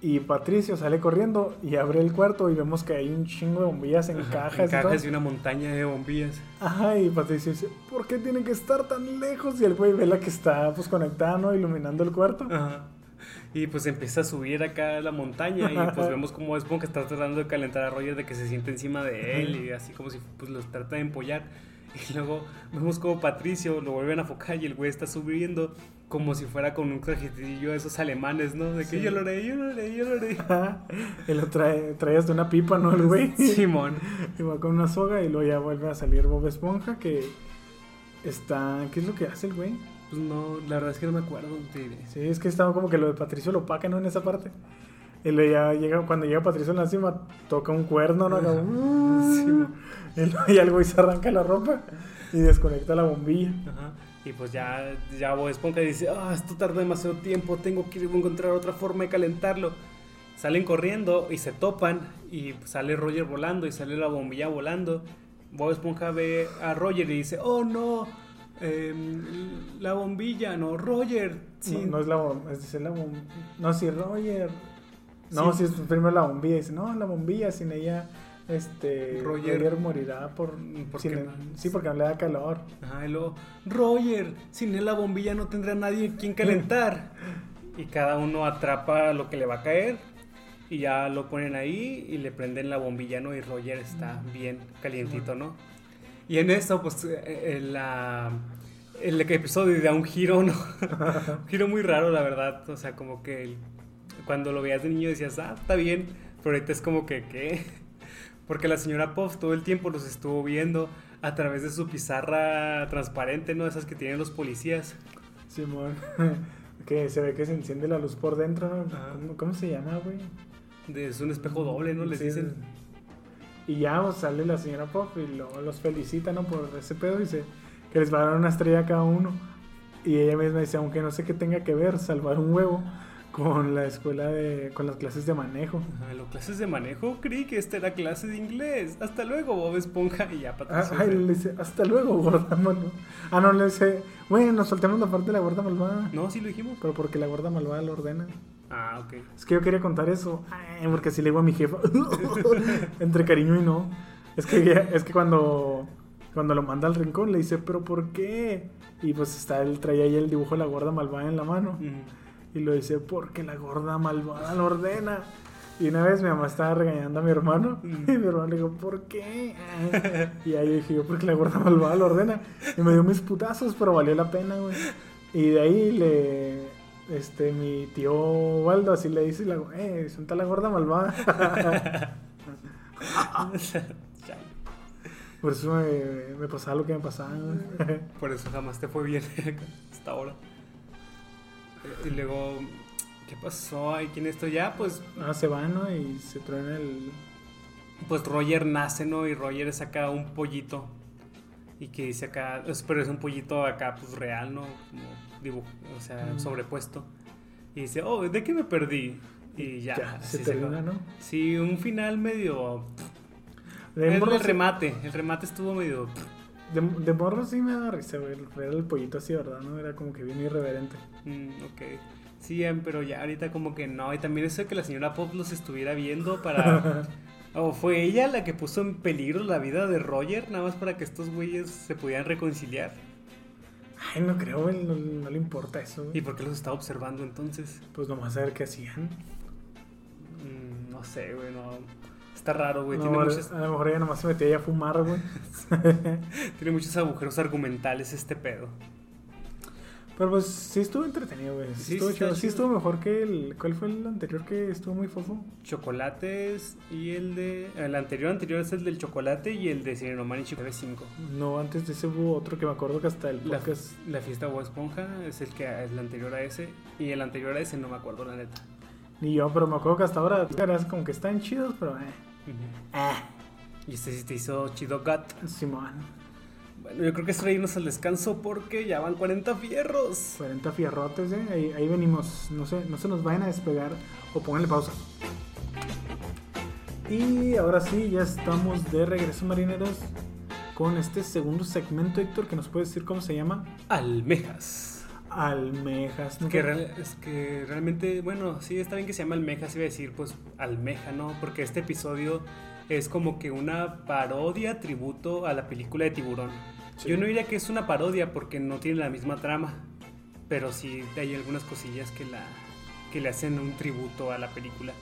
Y Patricio sale corriendo y abre el cuarto y vemos que hay un chingo de bombillas en Ajá, cajas. en y cajas y una montaña de bombillas. Ajá, y Patricio dice, ¿por qué tienen que estar tan lejos? Y el güey ve la que está pues conectada, ¿no? Iluminando el cuarto. Ajá. Y pues empieza a subir acá la montaña y pues vemos como Esponja está tratando de calentar a Roger de que se siente encima de él y así como si pues los trata de empollar. Y luego vemos como Patricio lo vuelven a focar y el güey está subiendo como si fuera con un trajetillo de esos alemanes, ¿no? De que Sí. yo lo haré, yo lo haré, yo lo haré. Y lo trae, trae hasta una pipa, ¿no? El güey. Simón. Y va con una soga y luego ya vuelve a salir Bob Esponja que está... ¿Qué es lo que hace el güey? Pues no, la verdad es que no me acuerdo. te diré. Sí, es que estaba como que lo de Patricio lo opaca, ¿no? En esa parte. Y ya llega, cuando llega Patricio en la cima, toca un cuerno, ¿no? Acá, Sí, mo. y luego ya el güey se arranca la ropa y desconecta la bombilla. Ajá. Y pues ya, ya Bob Esponja dice, ah, esto tarda demasiado tiempo, tengo que encontrar otra forma de calentarlo. Salen corriendo y se topan y sale Roger volando y sale la bombilla volando. Bob Esponja ve a Roger y dice, oh no, em, la bombilla, no, Roger. sí". No, no es la bombilla, es la bombilla. No, sí, Roger. No, Sí. sí, es primero la bombilla. Dice, no, la bombilla, sin ella, este. Roger- Roger, morirá por. ¿Por sin qué el- no? sí, porque no le da calor. Ajá, y luego, Roger, sin él la bombilla no tendrá nadie quien calentar. y cada uno atrapa lo que le va a caer. Y ya lo ponen ahí y le prenden la bombilla, ¿no? Y Roger está bien calientito, ¿no? Y en eso, pues, eh, eh, la, el episodio da un giro, ¿no? un giro muy raro, la verdad. O sea, como que el- cuando lo veías de niño decías, ah, está bien. Pero ahorita es como que, ¿qué? Porque la señora Puff todo el tiempo los estuvo viendo a través de su pizarra transparente, ¿no? Esas que tienen los policías. Simón. que se ve que se enciende la luz por dentro. ¿Cómo, cómo se llama, güey? Es un espejo doble, ¿no? Les Sí, dicen. Y ya pues, sale la señora Pop y lo- los felicita, ¿no? Por ese pedo. Dice que les va a dar una estrella a cada uno. Y ella misma dice, aunque no sé qué tenga que ver salvar un huevo con la escuela de... con las clases de manejo. Ajá, ¿Lo clases de manejo? Creí que esta era clase de inglés. Hasta luego, Bob Esponja. Y ya, Ah, Patricio. ay, se- le dice, hasta luego, gorda malvada. Ah, no, le dice, bueno, nos soltemos la parte de la gorda malvada. No, sí lo dijimos. Pero porque la gorda malvada lo ordena. Ah, ok. Es que yo quería contar eso. Ay, porque así le digo a mi jefa. Entre cariño y no. Es que, es que cuando, cuando lo manda al rincón le dice, ¿pero por qué? Y pues está él, trae ahí el dibujo de la gorda malvada en la mano. Y lo dice, porque la gorda malvada lo ordena. Y una vez mi mamá estaba regañando a mi hermano. Y mi hermano le dijo, ¿por qué? Y ahí yo dije, yo, porque la gorda malvada lo ordena. Y me dio mis putazos, pero valió la pena, güey. Y de ahí le. Este, mi tío Waldo así le dice, la, eh, suelta la gorda malvada. Por eso me, me pasaba lo que me pasaba. Por eso jamás te fue bien hasta ahora. Eh, Y luego, ¿qué pasó? ¿Y quién esto ya? Pues, Ah, se va, ¿no? Y se truena el. pues Roger nace, ¿no? Y Roger saca un pollito. Y que dice acá, es- pero es un pollito acá, pues real, ¿no? Como dibujo, o sea, Mm. sobrepuesto. Y dice, oh, ¿de qué me perdí? Y ya, Ya, se se termina, acaba. ¿no? Sí, un final medio. De el, morro, el sí- remate, el remate estuvo medio. de, de morro sí me da risa, güey. Ver el pollito así, ¿verdad? ¿No? Era como que bien irreverente. Mm, ok. Sí, em, pero ya ahorita como que no. Y también eso de que la señora Pop los estuviera viendo para... ¿O fue ella la que puso en peligro la vida de Roger? Nada más para que estos güeyes se pudieran reconciliar. Ay, no creo, güey. No, no le importa eso, ¿Y güey. por qué los estaba observando entonces? Pues nomás a ver qué hacían. Mm, no sé, güey, no. Está raro, güey. No, tiene, muchos, A lo mejor ella nomás se metía a fumar, güey. tiene muchos agujeros argumentales este pedo. Pero pues sí estuvo entretenido, güey. Sí, Sí, estuvo está chido. Sí chido. estuvo mejor que el. ¿Cuál fue el anterior que estuvo muy fofo? Chocolates y el de... El anterior anterior es el del chocolate y el de Cineroman y Chocolate 5. No, antes de ese hubo otro que me acuerdo que hasta el La, podcast. la fiesta Bob Esponja es el que es el anterior a ese. Y el anterior a ese no me acuerdo, la neta. Ni yo, pero me acuerdo que hasta ahora era como que están chidos, pero eh. Ah. Y este sí te hizo chido Gat. Simón. Bueno, yo creo que es irnos al descanso porque ya van 40 fierros. 40 fierrotes, eh. Ahí, ahí venimos. No se, no se nos vayan a despegar o pónganle pausa. Y ahora sí, ya estamos de regreso, marineros. Con este segundo segmento, Héctor, que nos puede decir cómo se llama. Almejas. Almejas. Es que, real- es que realmente, bueno, sí, está bien que se llama Almejas, iba a decir, pues, Almeja, ¿no? Porque este episodio es como que una parodia, tributo a la película de Tiburón. Sí. Yo no diría que es una parodia porque no tiene la misma trama, pero sí hay algunas cosillas que, la, que le hacen un tributo a la película.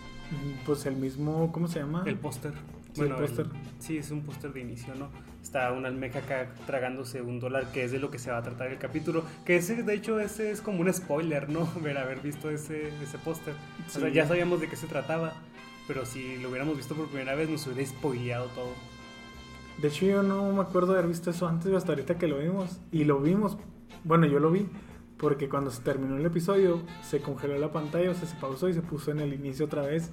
Pues el mismo, ¿cómo se llama? El póster. Sí, el póster. sí, es un póster de inicio, ¿no? Está una almeja acá tragándose un dólar, que es de lo que se va a tratar el capítulo. Que ese, de hecho, ese es como un spoiler, ¿no? Ver haber visto ese, ese póster. O sea, ya sabíamos de qué se trataba, pero si lo hubiéramos visto por primera vez, nos hubiera spoileado todo. De hecho, yo no me acuerdo de haber visto eso antes, hasta ahorita que lo vimos. Y lo vimos, bueno, yo lo vi, porque cuando se terminó el episodio, se congeló la pantalla, o sea, se pausó y se puso en el inicio otra vez.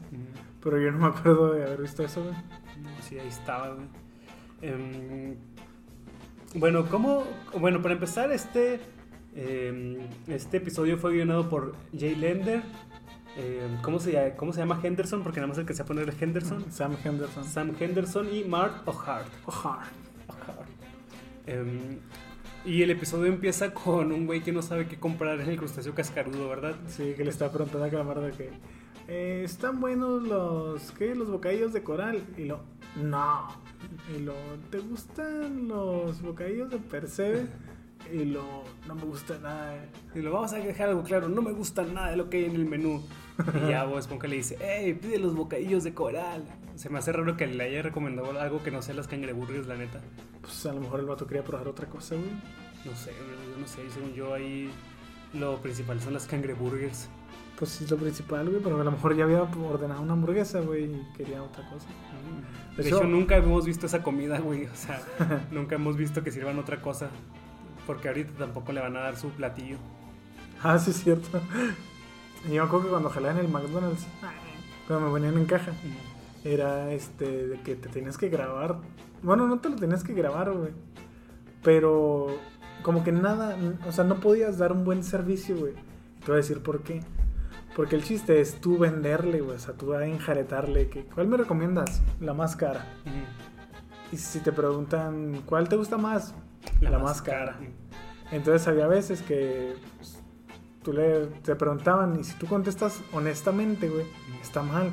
Pero yo no me acuerdo de haber visto eso, güey. No, sí, ahí estaba, güey. Em, bueno, ¿cómo? Bueno, para empezar, este, em, este episodio fue guionado por Jay Lender. Em, ¿cómo, se, llama- ¿Cómo se llama Henderson? Porque nada más el que se va a poner es Henderson. Sam Henderson. Sam Henderson y Mark O'Hart. Ojar. O'Hart. Em, y el episodio empieza con un güey que no sabe qué comprar en el crustáceo cascarudo, ¿verdad? Sí, que le está preguntando a Calamardo que eh, están buenos los ¿qué? los bocadillos de coral y lo no y lo ¿te gustan los bocadillos de percebe? y lo no me gusta nada. Y lo vamos a dejar algo claro, no me gusta nada de lo que hay en el menú. Y ya Bob Esponja le dice, hey, pide los bocadillos de coral. Se me hace raro que le haya recomendado algo que no sea las cangreburgers, la neta. Pues a lo mejor el vato quería probar otra cosa, güey. No sé, yo no sé, según yo ahí lo principal son las cangreburgers. Pues sí es lo principal, güey, pero a lo mejor ya había ordenado una hamburguesa, güey, y quería otra cosa. De De hecho, hecho- nunca hemos visto esa comida, güey. O sea, nunca hemos visto que sirvan otra cosa. Porque ahorita tampoco le van a dar su platillo. Ah, sí es cierto. Yo me acuerdo que cuando jalaban el McDonald's, cuando me venían en caja, era este de que te tenías que grabar. Bueno, no te lo tenías que grabar, güey. Pero como que nada, o sea, no podías dar un buen servicio, güey. Te voy a decir por qué. Porque el chiste es tú venderle, güey. O sea, tú a enjaretarle. Que, ¿Cuál me recomiendas? La más cara. Y si te preguntan, ¿cuál te gusta más? La, más cara. Entonces había veces que pues, tú le te preguntaban y si tú contestas honestamente, güey, está mal.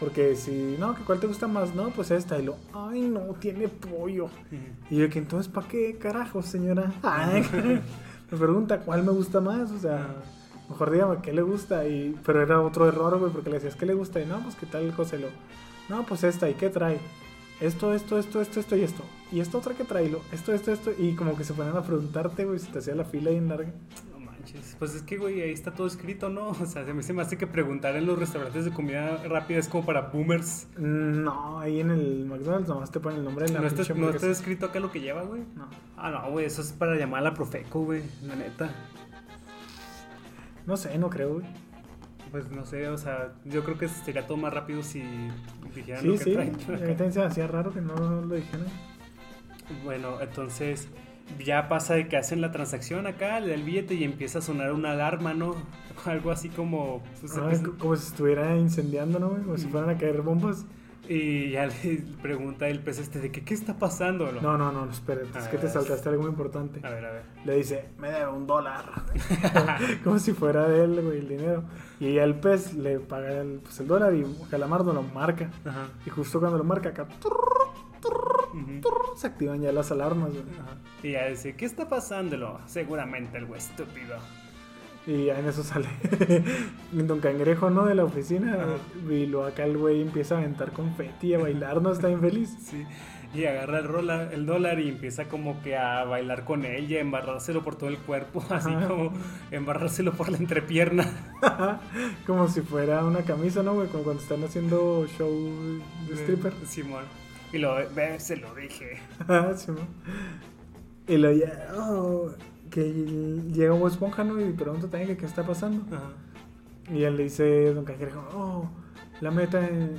Porque si, no, que cuál te gusta más, no, pues esta. Y lo, ay, no, tiene pollo. Y yo, que entonces, ¿para qué carajo, señora? Ay, me pregunta cuál me gusta más, o sea, mejor dígame qué le gusta. Y, pero era otro error, güey, porque le decías, ¿qué le gusta? Y no, pues qué tal. Y lo, no, pues esta, ¿y qué trae? Esto, esto, esto, esto, esto y esto. Y esta otra que trae, y lo, esto, esto, esto. Y como que se ponían a preguntarte, güey, si te hacía la fila bien larga. Manches. Pues es que, güey, ahí está todo escrito, ¿no? O sea, se me, se me hace que preguntar en los restaurantes de comida rápida es como para boomers. No, ahí en el McDonald's nomás te ponen el nombre de la ¿No está, no está escrito acá lo que lleva, güey? No. Ah, no, güey, eso es para llamar a la Profeco, güey, la neta. No sé, no creo, güey. Pues no sé, o sea, yo creo que sería todo más rápido si dijeran Sí, lo que sí. Traen. se me hacía raro que no lo dijeran. Bueno, entonces ya pasa de que hacen la transacción acá, le da el billete y empieza a sonar una alarma, ¿no? Algo así como... pues, Ah, es- como si estuviera incendiando, ¿no? Como si fueran a caer bombas. y ya le pregunta el pez este de que qué está pasando. No, no, no, no espera. A Es que te saltaste algo muy importante. A ver, a ver. Le dice, me debe un dólar. Como si fuera de él, güey, el dinero. Y ya el pez le paga el, pues, el dólar y Calamardo lo marca. Ajá. Y justo cuando lo marca acá, Se activan ya las alarmas, güey. Y ya dice, ¿qué está pasándolo? Seguramente el güey estúpido. Y ya en eso sale Don Cangrejo, ¿no? De la oficina. Ajá. Y lo acá el güey empieza a aventar confeti, a bailar, ¿no? Está bien feliz. Sí. Y agarra el, rola- el dólar y empieza como que a bailar con él y a embarrárselo por todo el cuerpo, así Ajá. como embarrárselo por la entrepierna. Como si fuera una camisa, ¿no, güey? Como cuando están haciendo show de stripper. Simón. Y lo ve, se lo dije. Y lo ya, oh, que llega Bob Esponja, ¿no? Y pregunta también que qué está pasando. Ajá. Y él le dice, Don Cangrejo, oh, la meta en,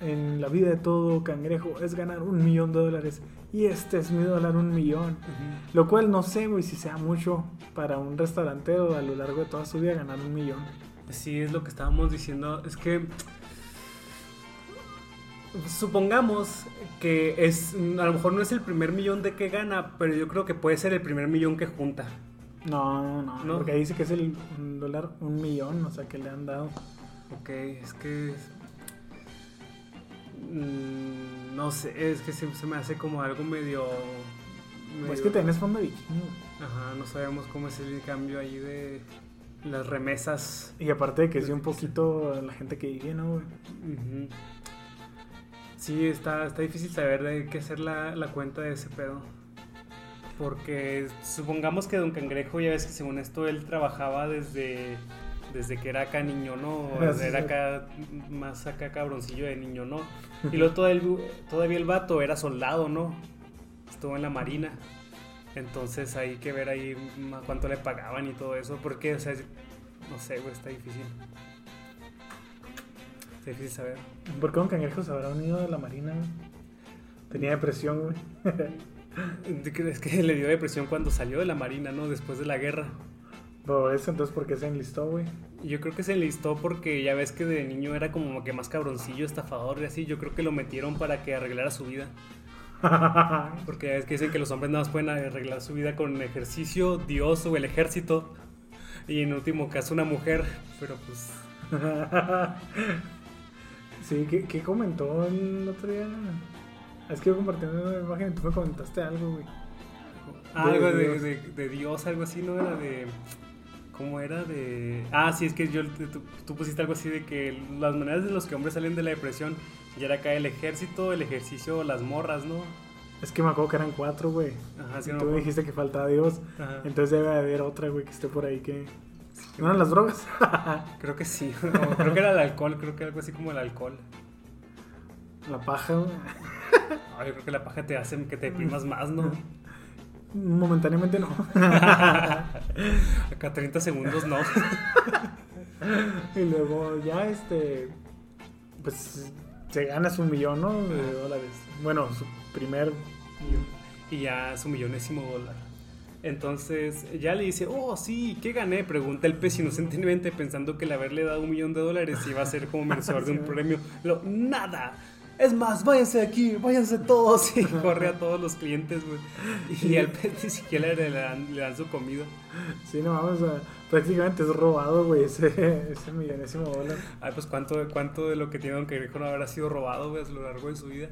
en la vida de todo cangrejo es ganar un millón de dólares. Y este es mi dólar, un millón. Ujú. Lo cual no sé, güey, si sea mucho para un restaurantero a lo largo de toda su vida ganar un millón. Sí, es lo que estábamos diciendo. Es que. Supongamos que es. A lo mejor no es el primer millón de que gana, pero yo creo que puede ser el primer millón que junta. No, no, no. Porque dice que es el un dólar, un millón, o sea, que le han dado. Ok, es que. mm, no sé, es que se, se me hace como algo medio. Pues medio- es que tenés fondo de bikini. Ajá, no sabemos cómo es el cambio ahí de las remesas. Y aparte de que sí un poquito la gente que vive, ¿no, güey? Sí, está, está difícil saber de qué hacer la, la cuenta de ese pedo. Porque supongamos que Don Cangrejo, ya ves que según esto él trabajaba desde, desde que era acá niño, ¿no? Sí, era acá, más acá cabroncillo de niño, ¿no? Y luego todo el- todavía el vato era soldado, ¿no? Estuvo en la marina. Entonces hay que ver ahí cuánto le pagaban y todo eso. Porque, o sea, no sé, güey, está difícil. Está difícil saber. ¿Por qué un cangrejo se habrá unido a la marina? Tenía depresión, güey. Es que le dio depresión cuando salió de la marina, ¿no? Después de la guerra. Por eso, entonces, ¿por qué se enlistó, güey? Yo creo que se enlistó porque ya ves que de niño era como que más cabroncillo, estafador y así. Yo creo que lo metieron para que arreglara su vida. Porque ya ves que dicen que los hombres nada más pueden arreglar su vida con ejercicio, Dios o el ejército. Y en último caso una mujer. Pero pues... sí, ¿qué, qué comentó el otro día? Es que yo compartí una imagen y tú me comentaste algo, güey. Ah, algo de, Dios. de- de Dios, algo así, ¿no? Era de... ¿Cómo era? De... Ah, sí, es que yo, tú, tú pusiste algo así de que las maneras de los que hombres salen de la depresión ya era acá el ejército, el ejercicio, las morras, ¿no? Es que me acuerdo que eran cuatro, güey. Ajá, sí, y no tú me dijiste que faltaba Dios. Ajá. Entonces debe haber otra, güey, que esté por ahí que... ¿No eran las drogas? Creo que sí, creo que era el alcohol, creo que algo así como el alcohol. la paja, güey. Ah, yo creo que la paja te hace que te deprimas más, ¿no? Momentáneamente no. Acá 30 segundos no. y luego ya, este... Pues se gana su millón, ¿no? De dólares. Bueno, su primer millón. Y ya su millonésimo dólar. Entonces ya le dice, oh sí, ¿qué gané? Pregunta el pez inocentemente pensando que el haberle dado un millón de dólares iba a ser como merecedor de un premio. Lo, nada. Es más, váyanse de aquí, váyanse todos. Y corre a todos los clientes, güey. Y al pez ni siquiera le dan, le dan su comida. Sí, no vamos a... Prácticamente es robado, güey, ese, ese millonésimo dólar. Ay, pues cuánto, cuánto de lo que tiene Don Cangrejo no habrá sido robado, güey, a lo largo de su vida.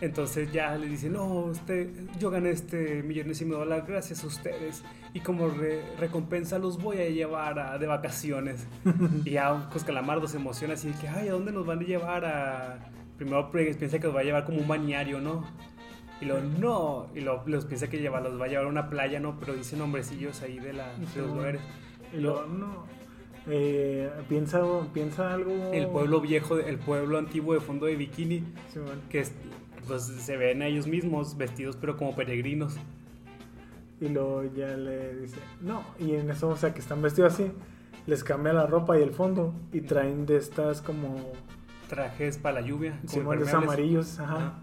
Entonces ya le dice, no, usted, yo gané este millonésimo dólar gracias a ustedes. Y como re- recompensa los voy a llevar a- de vacaciones. y ya pues Calamardo se emociona así de que, ay, ¿a dónde nos van a llevar a...? Primero piensa que los va a llevar como un bañario, ¿no? Y luego, no. Y luego los piensa que lleva, los va a llevar a una playa, ¿no? Pero dicen nombrecillos ahí de, la, de los lugares. Y luego, no. Eh, piensa, piensa algo... El pueblo viejo, el pueblo antiguo de fondo de bikini. Sí, bueno. que es- pues, se ven a ellos mismos vestidos pero como peregrinos. Y luego ya le dice, no. Y en eso, o sea, que están vestidos así, les cambia la ropa y el fondo. Y traen de estas como... Trajes para la lluvia, como impermeables. amarillos, ajá.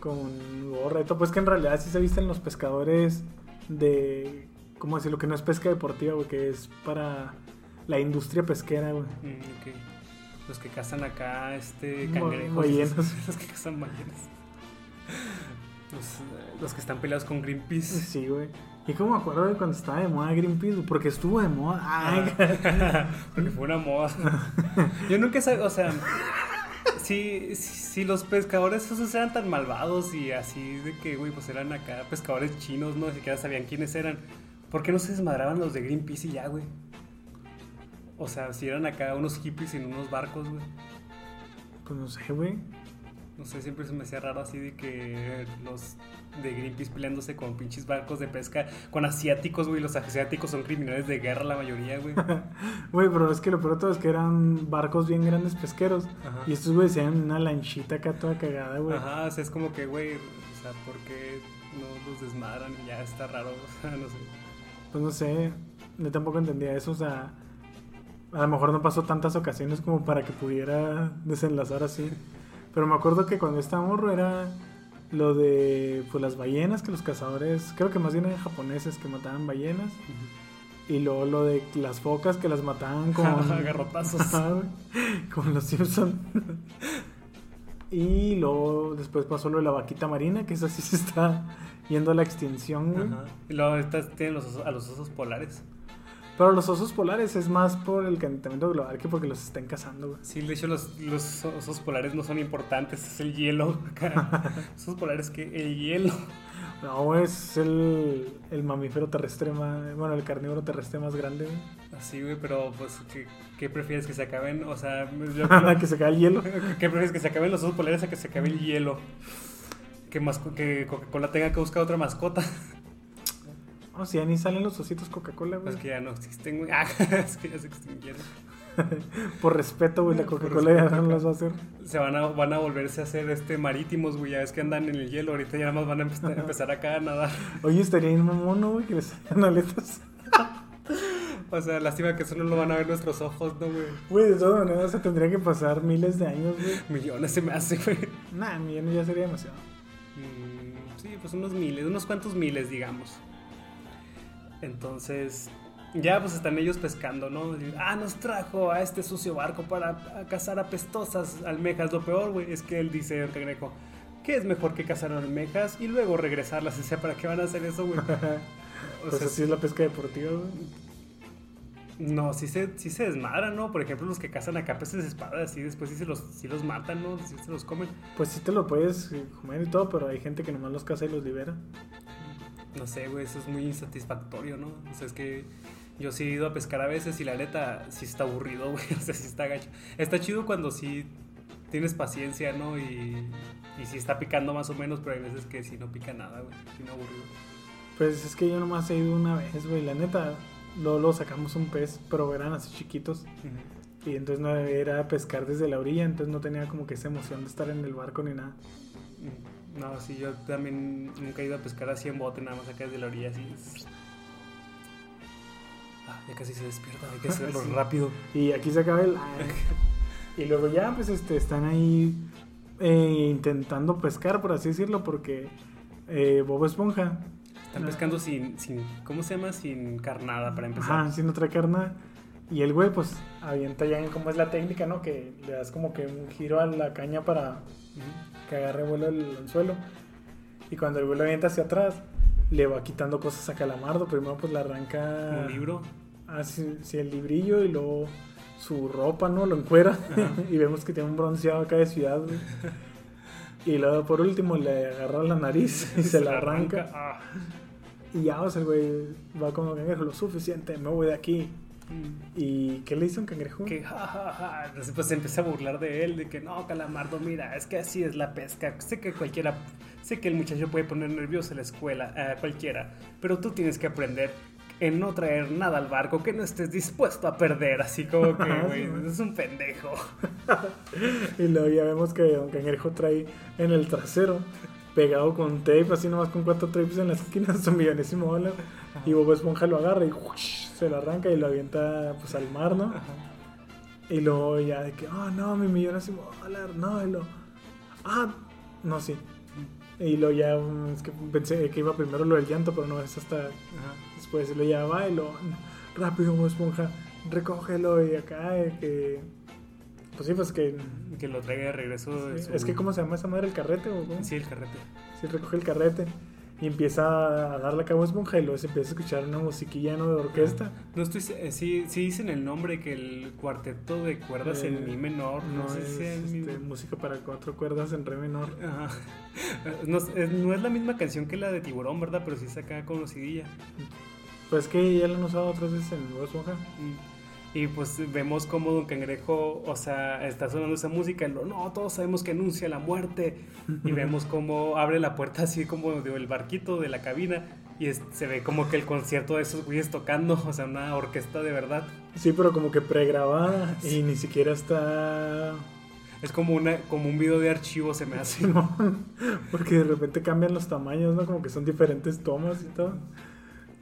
Con gorra y todo. Pues que en realidad sí se visten los pescadores de... ¿Cómo decirlo? Que no es pesca deportiva, güey, que es para la industria pesquera, güey. Mm. Los que cazan acá, este, cangrejos. ballenas. Los que cazan ballenas. Los, eh, los que están peleados con Greenpeace. Sí, güey. Y como me acuerdo de cuando estaba de moda Greenpeace, porque estuvo de moda. Ay, Porque fue una moda. Yo nunca sabía, o sea, si, si los pescadores esos eran tan malvados y así de que, güey, pues eran acá pescadores chinos, no ni siquiera sabían quiénes eran. ¿Por qué no se desmadraban los de Greenpeace y ya, güey? O sea, si eran acá unos hippies en unos barcos, güey. pues no sé, güey. No sé, siempre se me hacía raro así de que los de Greenpeace peleándose con pinches barcos de pesca, con asiáticos, güey. Los asiáticos son criminales de guerra la mayoría, güey. Güey, pero es que lo peor todo es que eran barcos bien grandes pesqueros. Ajá. Y estos güeyes eran una lanchita acá toda cagada, güey. Ajá, o sea, es como que, güey, o sea, ¿por qué no los desmadran? y Ya está raro, o sea, no sé. Pues no sé, yo tampoco entendía eso, o sea, a lo mejor no pasó tantas ocasiones como para que pudiera desenlazar así. Pero me acuerdo que cuando estaba morro era lo de pues las ballenas, que los cazadores, creo que más bien eran japoneses que mataban ballenas. Y luego lo de las focas que las mataban con Garrotazos. Como los Simpson. y luego después pasó lo de la vaquita marina, que esa sí se está yendo a la extinción, güey. Ajá. Y luego tienen los osos- a los osos polares. Pero los osos polares es más por el calentamiento global que porque los estén cazando, güey. Sí, de hecho los, los osos polares no son importantes, es el hielo. acá. osos polares que el hielo. No, es el, el mamífero terrestre más... Bueno, el carnívoro terrestre más grande, güey. Así, güey, pero pues, ¿qué, qué prefieres que se acaben? O sea, yo creo- que se cae el hielo. ¿qué prefieres que se acaben los osos polares a que se acabe el hielo? Que, que Coca-Cola tenga que buscar otra mascota. No, si ya ni salen los ositos Coca-Cola, güey. Pues que ya no existen, güey. Ah, es que ya se extinguieron. Por respeto, güey, la Coca-Cola ya no las va a hacer. Se van a, van a volverse a hacer este marítimos, güey. Ya ves que andan en el hielo. Ahorita ya nada más van a empezar, empezar acá a nadar. Oye, estaría bien mamón, ¿no, güey, que les salgan aletas. O sea, lástima que eso no lo van a ver nuestros ojos, ¿no, güey? Güey, de todas maneras se tendría que pasar miles de años, güey. Millones se me hace, güey. Nah, millones ya sería demasiado. Mm, sí, pues unos miles, unos cuantos miles, digamos. Entonces, ya pues están ellos pescando, ¿no? Y, Ah, nos trajo a este sucio barco para a cazar apestosas almejas. Lo peor, güey, es que él dice, el cangrejo, ¿qué es mejor que cazar almejas y luego regresarlas? O sea, ¿para qué van a hacer eso, güey? O Pues sea, así es la pesca deportiva, güey. no, sí se, sí se desmadran, ¿no? Por ejemplo, los que cazan acá peces de espada, así después sí se los, sí los matan, ¿no? Sí se los comen. Pues sí te lo puedes comer y todo, pero hay gente que nomás los caza y los libera. No sé, güey, eso es muy insatisfactorio, ¿no? O sea, es que yo sí he ido a pescar a veces y la neta sí está aburrido, güey. O sea, sí está gacho. Está chido cuando sí tienes paciencia, ¿no? Y, y sí está picando más o menos, pero hay veces que sí no pica nada, güey. Sí me aburrido. Pues es que yo nomás he ido una vez, güey. La neta, luego, luego sacamos un pez, pero eran así chiquitos. Y entonces no era pescar desde la orilla, entonces no tenía como que esa emoción de estar en el barco ni nada. No, sí, yo también nunca he ido a pescar así en bote, nada más acá desde la orilla, así. Ah, ya casi se despierta, hay que hacerlo Sí. rápido. Y aquí se acaba el... y luego ya, pues, este, están ahí eh, intentando pescar, por así decirlo, porque eh, Bob Esponja... Están pescando sin, sin, ¿cómo se llama? Sin carnada, para empezar. Ajá, sin otra carne. Y el güey, pues, avienta ya en cómo es la técnica, ¿no? Que le das como que un giro a la caña para. Que agarre vuelo el anzuelo. Y cuando el güey lo avienta hacia atrás, le va quitando cosas a Calamardo. Primero, pues, le arranca... Un libro. Ah, sí, sí, el librillo y luego su ropa, ¿no? Lo encuera. Y vemos que tiene un bronceado acá de ciudad, güey. Y luego, por último, le agarra la nariz y se, la arranca. Ah. Y ya, o sea, el güey va como cangrejo, lo suficiente, me voy de aquí. ¿Y qué le hizo un cangrejo? Que ja, ja, ja. Pues se empieza a burlar de él, de que no, Calamardo, mira, es que así es la pesca. Sé que cualquiera, sé que el muchacho puede poner nervioso en la escuela, a cualquiera, pero tú tienes que aprender en no traer nada al barco que no estés dispuesto a perder. Así como que, Ah, güey. es un pendejo. Y luego ya vemos que Don Cangrejo trae en el trasero, pegado con tape, así nomás con cuatro tapes en las esquinas, su millonésimo dólar. Y Bob Esponja lo agarra y ¡ush! se lo arranca y lo avienta pues al mar, ¿no? Y luego ya de que, oh no, mi millonésimo dólar, no, y lo, ah, no, sí. Y luego ya, mm, es que pensé que iba primero lo del llanto, pero no, es hasta Ajá. después lo ya va y lo, rápido Bob Esponja, recógelo y acá, de que, pues sí, pues que Que lo traiga de regreso. de Sí, su- Es que, ¿cómo se llama esa madre? ¿El carrete o cómo? Sí, el carrete. Sí, recoge el carrete y empieza a darle a cabo esponja y luego se empieza a escuchar una musiquilla ¿no? de orquesta. No estoy, eh, sí, sí dicen el nombre que el cuarteto de cuerdas en Eh, mi menor. No, No sé es si es mi- este, música para cuatro cuerdas en re menor. Ajá. No, es, no es la misma canción que la de Tiburón, ¿verdad? Pero sí está acá conocidilla. Pues que ya la han usado otras veces en Bob Esponja. Mm. Y pues vemos como Don Cangrejo, o sea, está sonando esa música y lo, no, todos sabemos que anuncia la muerte. Y vemos como abre la puerta así como del barquito de la cabina y es- se ve como que el concierto de esos güeyes tocando, o sea, una orquesta de verdad. Sí, pero como que pregrabada Sí. y ni siquiera está... Es como, una, como un video de archivo, se me hace. Simón, Porque de repente cambian los tamaños, ¿no? Como que son diferentes tomas y todo.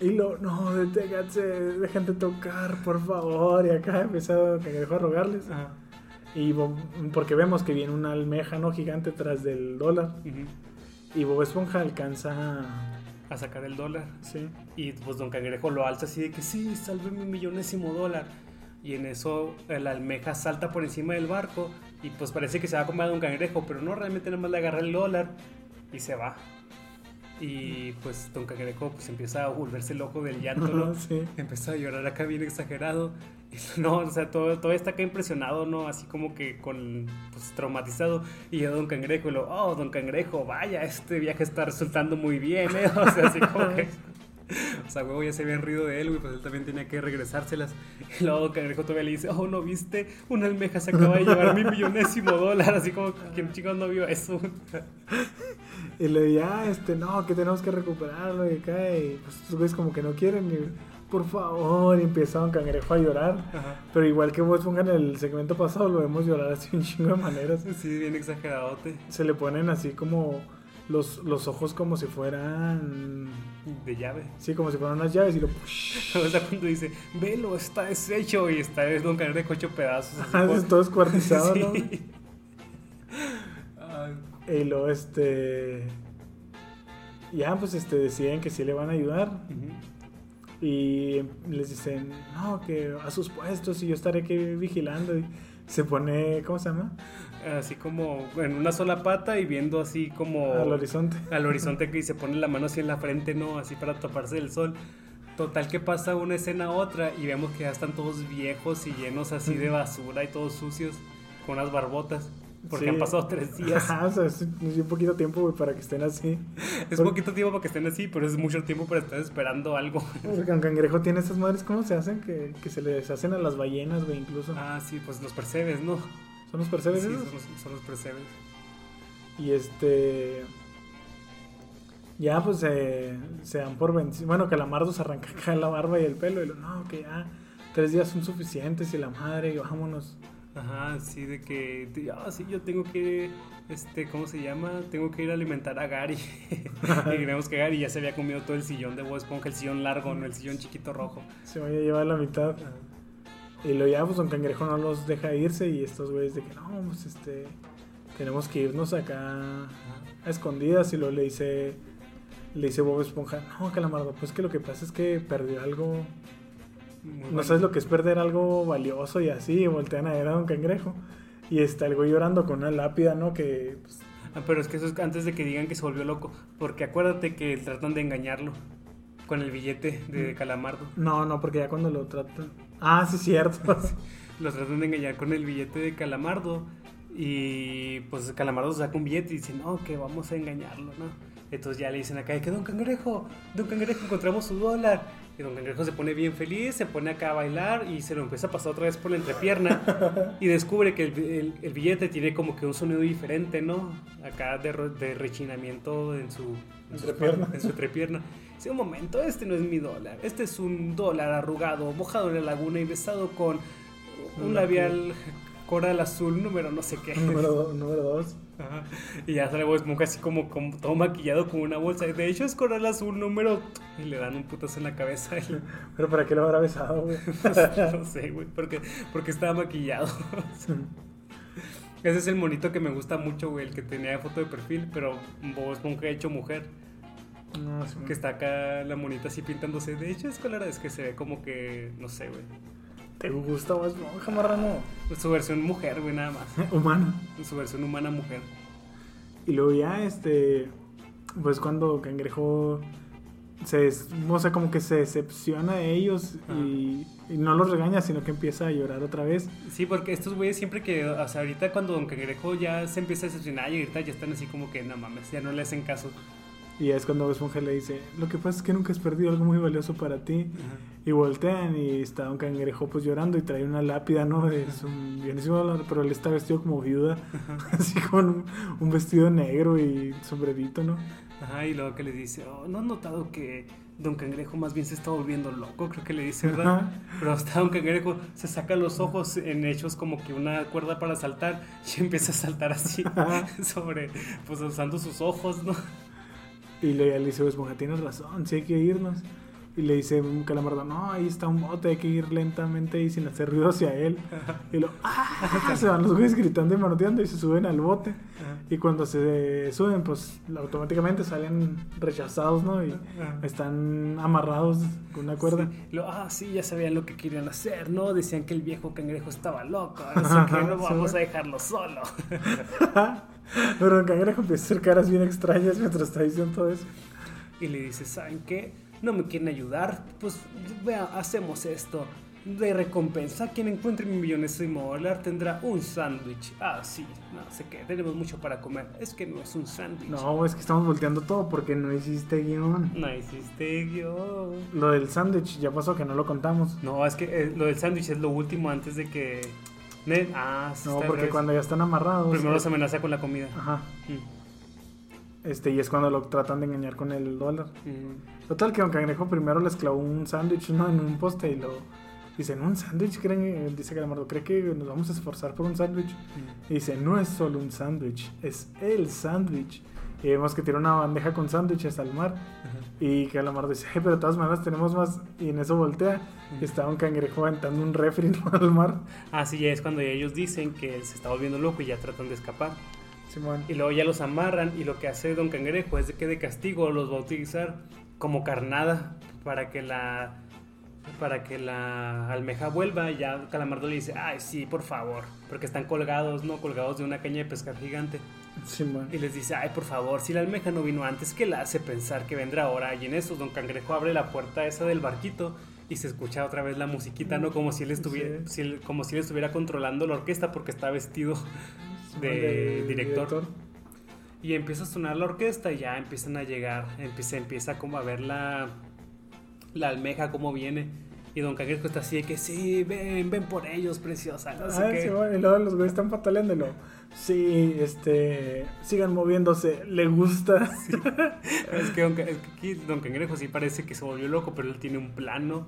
Y lo, no, deténganse, dejen de tocar, por favor. Y acá Cangrejo a rogarles. Ajá. Y Bob- porque vemos que viene una almeja no gigante tras del dólar. Y Bob Esponja alcanza. A sacar el dólar. Sí. Y pues Don Cangrejo lo alza así de que sí, salve mi millonésimo dólar. Y en eso eh, la almeja salta por encima del barco y pues parece que se va a comer a Don Cangrejo, pero no, realmente nada más le agarra el dólar y se va. Y pues Don Cangrejo pues empieza a volverse loco del llanto, ¿no? Sí. Empieza a llorar acá bien exagerado. Y no, o sea, todo, todo está acá impresionado, ¿no? Así como que con, pues, traumatizado. Y yo Don Cangrejo, y lo, oh, Don Cangrejo, vaya, este viaje está resultando muy bien, ¿eh? O sea, así como que... O sea, huevo, ya se habían rido de él, güey, pues él también tenía que regresárselas. Y luego Cangrejo todavía le dice, oh, ¿no viste? Una almeja se acaba de llevar mi millonésimo dólar. Así como, ¿quién chicos no vio eso? Y le ya, este, no, que tenemos que recuperarlo y acá, y pues estos güeyes como que no quieren, y por favor, y empieza Don Cangrejo a llorar. Ajá. Pero igual que vos pongan el segmento pasado, lo vemos llorar así un chingo de maneras. Sí, bien exageradote. Se le ponen así como los, los ojos como si fueran... De llave. Sí, como si fueran unas llaves y lo... O sea, cuando dice, velo, está deshecho y está es Don Cangrejo hecho pedazos. así como- todo escuartizado, ¿no? Ay, Y luego, este... Ya, pues, este, deciden que sí le van a ayudar. Y les dicen, no, que a sus puestos y yo estaré aquí vigilando. Y se pone, ¿cómo se llama? Así como en una sola pata y viendo así como Al horizonte. al horizonte que se pone la mano así en la frente, ¿no? Así para taparse del sol. Total que pasa una escena a otra y vemos que ya están todos viejos y llenos así de basura y todos sucios con unas barbotas. Porque Sí. han pasado tres días. Ajá, o sea, es, un poquito tiempo, güey, para que estén así. Es Por- poquito tiempo para que estén así, pero es mucho tiempo para estar esperando algo. Porque un cangrejo tiene esas madres, ¿cómo se hacen? Que, que se les hacen a las ballenas, güey, incluso. Ah, sí, pues los percebes, ¿no? ¿Son los percebes Sí, esos? son los, son los percebes. Y este. Ya, pues se se dan por vencidos. Bueno, Calamardo se arranca acá la barba y el pelo. Y lo, no, que ya tres días son suficientes. Y la madre, y vámonos. Ajá, sí, de que, ah, sí, yo tengo que, este, ¿cómo se llama? Tengo que ir a alimentar a Gary. y vemos que Gary ya se había comido todo el sillón de Bob Esponja, el sillón largo, no el sillón chiquito rojo. Se vaya a llevar la mitad. Y lo ya, pues Don Cangrejo no los deja irse. Y estos güeyes de que no, pues este. Tenemos que irnos acá a escondidas. Y luego le dice. Le dice Bob Esponja, no, Calamardo, pues que lo que pasa es que perdió algo. Muy No bueno. sabes lo que es perder algo valioso y así. Y voltean a ver a Don Cangrejo. Y está el güey llorando con una lápida, ¿no? Que pues, Ah, pero es que eso es antes de que digan que se volvió loco, porque acuérdate que tratan de engañarlo con el billete de Mm. Calamardo. No, no, porque ya cuando lo tratan. Ah, sí, cierto. Los tratan de engañar con el billete de Calamardo. Y pues Calamardo saca un billete y dice, no, que vamos a engañarlo, ¿no? Entonces ya le dicen acá, que Don Cangrejo, Don Cangrejo, encontramos su dólar. Y Don Cangrejo se pone bien feliz, se pone acá a bailar y se lo empieza a pasar otra vez por la entrepierna. y descubre que el, el- el billete tiene como que un sonido diferente, ¿no? Acá de, de rechinamiento en su, en su Entrepierna. En su entrepierna. Dice, un momento, este no es mi dólar. Este es un dólar arrugado, mojado en la laguna y besado con un labial coral azul número no sé qué. número, do- número dos. Ajá. Y ya sale Bob Esponja así como, como todo maquillado con una bolsa. De hecho es coral azul número... Y le dan un putazo en la cabeza. Y, Pero ¿para qué lo habrá besado, güey? no sé, güey. Porque, porque estaba maquillado. Ese es el monito que me gusta mucho, güey. El que tenía foto de perfil. Pero Bob Esponja hecho mujer. No, sí, Que está acá la monita así pintándose. De hecho es color... Es que se ve como que... No sé, güey. ¿Te gusta Bob Esponja, marrano? Su versión mujer, güey, nada más. Humano. Su versión humana mujer. Y luego ya, este. Pues cuando Cangrejo. Se, o sea, como que se decepciona de ellos y, y no los regaña, sino que empieza a llorar otra vez. Sí, porque estos güeyes siempre que, o sea, ahorita cuando Don Cangrejo ya se empieza a decepcionar y ahorita ya están así como que, no mames, ya no le hacen caso. Y es cuando Esponja le dice: Lo que pasa es que nunca has perdido algo muy valioso para ti. Y voltean y está un cangrejo pues llorando y trae una lápida, ¿no? Es un bienísimo pero él está vestido como viuda, así con un, un vestido negro y sombrerito, ¿no? Ajá, y luego que le dice, oh, ¿no has notado que Don Cangrejo más bien se está volviendo loco? Creo que le dice, ¿verdad? Ajá. Pero hasta Don Cangrejo se saca los ojos en hechos como que una cuerda para saltar y empieza a saltar así Ajá. sobre, pues usando sus ojos, ¿no? Y le, le dice, Bob Esponja, tienes razón, sí hay que irnos. Y le dice un calamardo, no, ahí está un bote, hay que ir lentamente y sin hacer ruido hacia él. Y lo, ¡ah! Se van los güeyes gritando y manoteando y se suben al bote. Y cuando se suben, pues automáticamente salen rechazados, ¿no? Y Ajá. están amarrados con una cuerda. Sí. Lo, ah, sí, ya sabían lo que querían hacer, ¿no? Decían que el viejo cangrejo estaba loco, así que no vamos a dejarlo solo. Pero el cangrejo empieza a hacer caras bien extrañas mientras está diciendo todo eso. Y le dice, ¿saben qué? No me quieren ayudar. Pues vea, hacemos esto. De recompensa, quien encuentre mi millonésimo dólar tendrá un sándwich. Ah, sí, no sé qué, tenemos mucho para comer. Es que no es un sándwich. No, es que estamos volteando todo porque no hiciste guion. No hiciste guion. Lo del sándwich ya pasó que no lo contamos. No, es que eh, lo del sándwich es lo último antes de que... Ah, sí No, está al porque revés. cuando ya están amarrados. Primero eh, los amenaza con la comida. Ajá. Mm. Este, y es cuando lo tratan de engañar con el dólar. Mm. Total, que Don Cangrejo primero les clavó un sándwich ¿no? en un poste y lo. Dicen, ¿un sándwich? ¿Creen? Dice Calamardo, ¿cree que nos vamos a esforzar por un sándwich? Mm. Y dice, no es solo un sándwich, es el sándwich. Y vemos que tira una bandeja con sándwiches al mar. Y Calamardo dice, "Ay, pero de todas maneras tenemos más. Y en eso voltea. Y está un cangrejo aventando un refri al mar. Así ya es cuando ellos dicen que se está volviendo loco y ya tratan de escapar. Simón. Y luego ya los amarran y lo que hace Don Cangrejo es de que de castigo los va a utilizar como carnada para que la para que la almeja vuelva y ya Calamardo le dice, ay sí, por favor, porque están colgados, ¿no? Colgados de una caña de pescar gigante. Y les dice, ay, por favor, si la almeja no vino antes, ¿qué la hace pensar que vendrá ahora? Y en eso Don Cangrejo abre la puerta esa del barquito y se escucha otra vez la musiquita, ¿no? Como si él estuviera, Sí. si él- como si él estuviera controlando la orquesta porque está vestido de Del director. Y empieza a sonar la orquesta y ya empiezan a llegar, empieza, empieza como a ver la, la almeja cómo viene. Y Don Cangrejo está así de que sí, ven, ven por ellos, preciosa. No sé Ah, qué. sí, bueno, y luego los güeyes están pataleándolo. Sí, este. Sigan moviéndose. Le gusta. Es que, es que aquí Don Cangrejo sí parece que se volvió loco, pero él tiene un plano.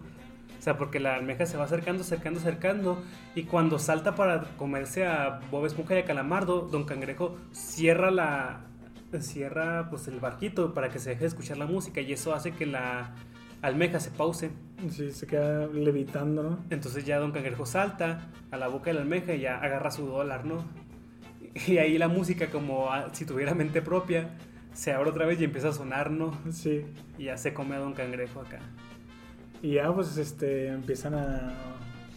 O sea, porque la almeja se va acercando, acercando, acercando. Y cuando salta para comerse a Bob Esponja y a Calamardo, Don Cangrejo cierra la. Cierra pues el barquito para que se deje de escuchar la música. Y eso hace que la almeja se pause. Sí, se queda levitando, ¿no? Entonces ya Don Cangrejo salta a la boca de la almeja y ya agarra su dólar, ¿no? Y ahí la música, como ah, si tuviera mente propia, se abre otra vez y empieza a sonar, ¿no? Sí. Y ya se come a Don Cangrejo acá. Y ya, pues, este. Empiezan a,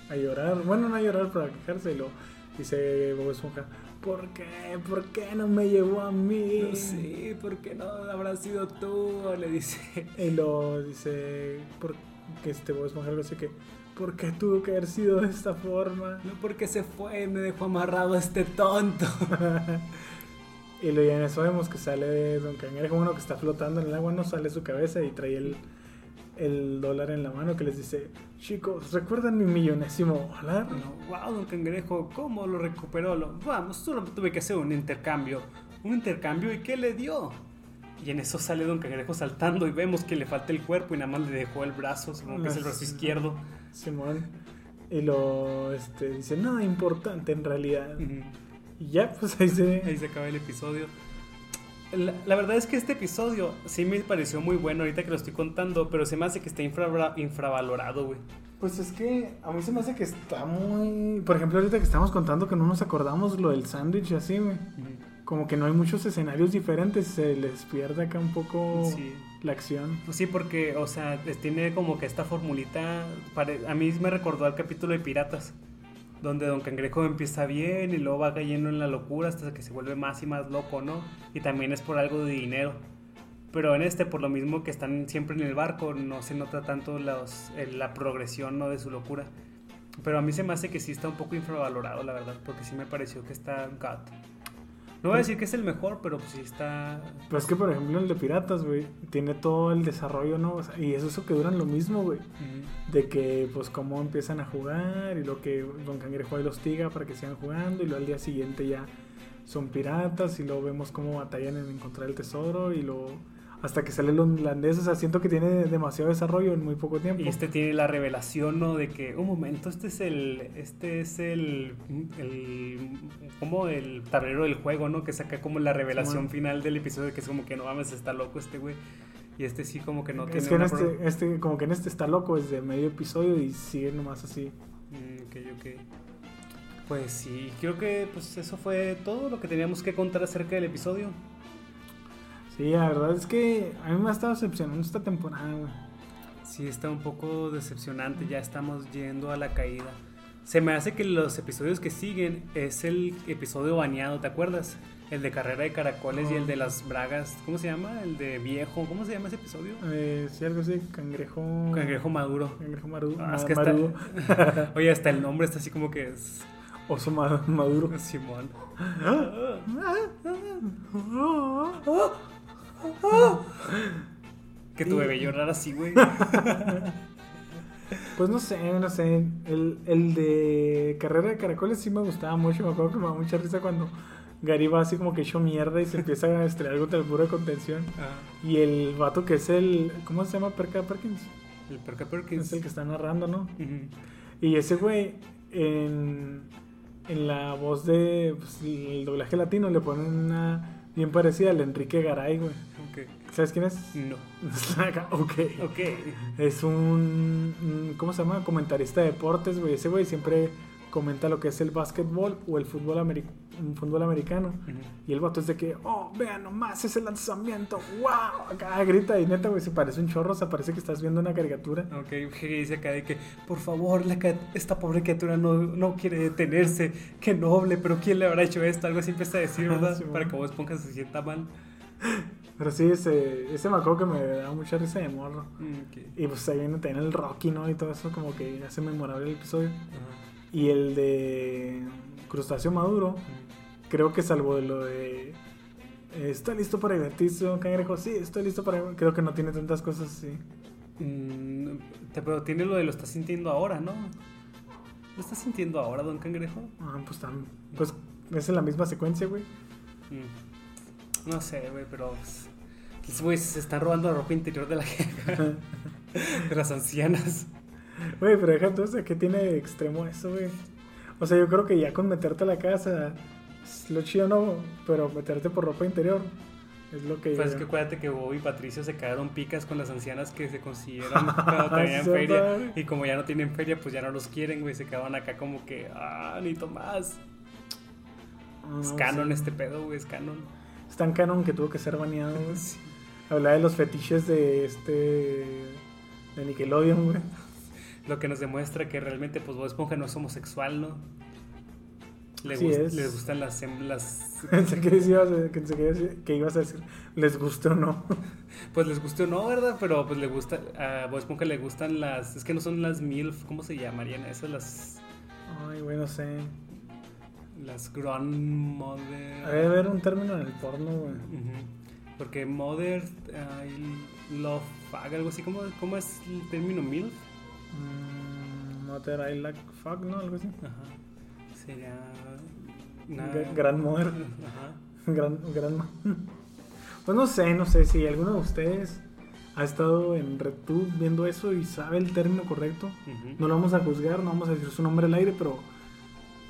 a llorar. Bueno, no a llorar, pero a quejarse. Y lo dice Bob Esponja: ¿Por qué? ¿Por qué no me llevó a mí? No sé, ¿por qué no habrá sido tú? Le dice. Y lo dice. ¿Por que este Bob Esponja algo así que. ¿Por qué tuvo que haber sido de esta forma? No, porque se fue, me dejó amarrado a este tonto. Y luego en eso vemos que sale Don Cangrejo, uno que está flotando en el agua, no sale su cabeza y trae el, el dólar en la mano que les dice, chicos, ¿recuerdan mi millonésimo dólar? wow, Don Cangrejo, ¿cómo lo recuperó? Lo- vamos, solo tuve que hacer un intercambio. ¿Un intercambio? ¿Y qué le dio? Y en eso sale Don Cangrejo saltando y vemos que le falta el cuerpo y nada más le dejó el brazo, supongo que es el brazo izquierdo. Simón. Y lo este, dice, nada importante en realidad. Y ya, pues ahí se... Ahí se acaba el episodio. La, la verdad es que este episodio sí me pareció muy bueno ahorita que lo estoy contando, pero se me hace que está infra- infravalorado, güey. Pues es que a mí se me hace que está muy... Por ejemplo, ahorita que estamos contando que no nos acordamos lo del sándwich así, güey. Como que no hay muchos escenarios diferentes, se les pierde acá un poco Sí. La acción. Pues sí, porque, o sea, tiene como que esta formulita. A mí me recordó al capítulo de Piratas, donde Don Cangrejo empieza bien y luego va cayendo en la locura hasta que se vuelve más y más loco, ¿no? Y también es por algo de dinero. Pero en este, por lo mismo que están siempre en el barco, no se nota tanto los- el- la progresión ¿no? de su locura. Pero a mí se me hace que sí está un poco infravalorado, la verdad, porque sí me pareció que está God. No voy a decir que es el mejor, pero pues sí está. Pues es que, por ejemplo, el de Piratas, güey, tiene todo el desarrollo, ¿no? O sea, y es eso que duran lo mismo, güey. De que, pues, cómo empiezan a jugar y lo que Don Cangrejo ahí los tiga para que sigan jugando y luego al día siguiente ya son piratas y luego vemos cómo batallan en encontrar el tesoro y luego hasta que sale el holandés, o sea, siento que tiene demasiado desarrollo en muy poco tiempo. Y este tiene la revelación, ¿no? De que, un momento, este es el, este es el, el, como el tablero del juego, ¿no? Que saca como la revelación final del episodio, que es como que no mames, está loco este güey. Y este sí como que no tiene es que en este, este, como que en este está loco desde medio episodio y sigue nomás así. Mm, ok, ok. Pues sí, creo que pues eso fue todo lo que teníamos que contar acerca del episodio. Sí, la verdad es que a mí me ha estado decepcionando esta temporada, güey. Sí, está un poco decepcionante, ya estamos yendo a la caída. Se me hace que los episodios que siguen es el episodio bañado, ¿te acuerdas? El de carrera de caracoles y el de las bragas, ¿cómo se llama? El de viejo, ¿cómo se llama ese episodio? Eh, sí, algo así, cangrejo. Cangrejo maduro. Cangrejo maru- Ah, es que está- marudo. Oye, hasta el nombre está así como que es Oso ma- maduro. Simón. Que tu bebé llorara así, güey. Pues no sé, no sé. El, el de carrera de caracoles sí me gustaba mucho. Me acuerdo que me da mucha risa cuando Gary va así como que hecho mierda y se empieza a estrellar contra el muro de contención. Ah, Y el vato que es el. ¿Cómo se llama? Perca Perkins. el Perca Perkins. Es el que está narrando, ¿no? Y ese güey, en, en la voz de pues, el doblaje latino, le ponen una bien parecida al Enrique Garay, güey. ¿Sabes quién es? No. ok. Ok. Es un, ¿cómo se llama? Comentarista de deportes, güey. Ese güey siempre comenta lo que es el básquetbol o el fútbol, fútbol americano. Y el vato es de que, oh, vean nomás ese lanzamiento, wow, acá grita y neta, güey, se parece un chorro, se parece que estás viendo una caricatura. Ok, que dice acá de que, por favor, la esta pobre criatura no, no quiere detenerse, qué noble, pero ¿quién le habrá hecho esto? Algo así empieza a decir, ¿verdad? Sí, Para que vos Esponja se sienta mal. Pero sí, ese, ese me acuerdo que me da mucha risa de morro. Mm. Y pues ahí viene también el Rocky, ¿no? Y todo eso como que hace memorable el episodio. Y el de Crustáceo Maduro, Ujú. creo que salvo de lo de... ¿Está listo para divertirse, don cangrejo? Sí, estoy listo para... Creo que no tiene tantas cosas así. Mm, pero tiene lo de lo estás sintiendo ahora, ¿no? ¿Lo estás sintiendo ahora, don Cangrejo? Ah, pues tan... Pues es en la misma secuencia, güey. Mm. No sé, güey, pero... pues, güeyes se están robando la ropa interior de la jefa, de las ancianas. Güey, pero deja tú, o sea, ¿qué tiene de extremo eso, güey? O sea, yo creo que ya con meterte a la casa, es lo chido no, pero meterte por ropa interior es lo que... Pues es que acuérdate que Bob y Patricio se quedaron picas con las ancianas que se consiguieron cuando Ah, tenían sí, feria. Y como ya no tienen feria, pues ya no los quieren, güey. Se quedaban acá como que, ah, ni más. Ah, Es no, canon sí. este pedo, güey, es canon. Es tan canon que tuvo que ser baneado, güey. Sí. Hablaba de los fetiches de este... de Nickelodeon, güey. Lo que nos demuestra que realmente, pues Bob Esponja no es homosexual, ¿no? Le Así gust- es. Les gustan las, las... Pensé que, pensé ibas a decir, les guste o no. Pues les guste o no, ¿verdad? Pero pues le gusta... A Bob Esponja le gustan las... Es que no son las MILF, ¿cómo se llamarían? Esas las... Ay, güey, no sé. Las grandmother... Debe haber un término en el porno, güey. Ujú. Porque mother... ay, love fuck, algo así. ¿Cómo, ¿Cómo es el término MILF? Mm, Mother I like fuck, ¿no? Algo así. Ajá. Sería... una- Gra- Grandmother. Ajá. Gran, gran ma- Pues no sé, no sé si alguno de ustedes ha estado en RedTube viendo eso y sabe el término correcto. Ujú. No lo vamos a juzgar, no vamos a decir su nombre al aire, pero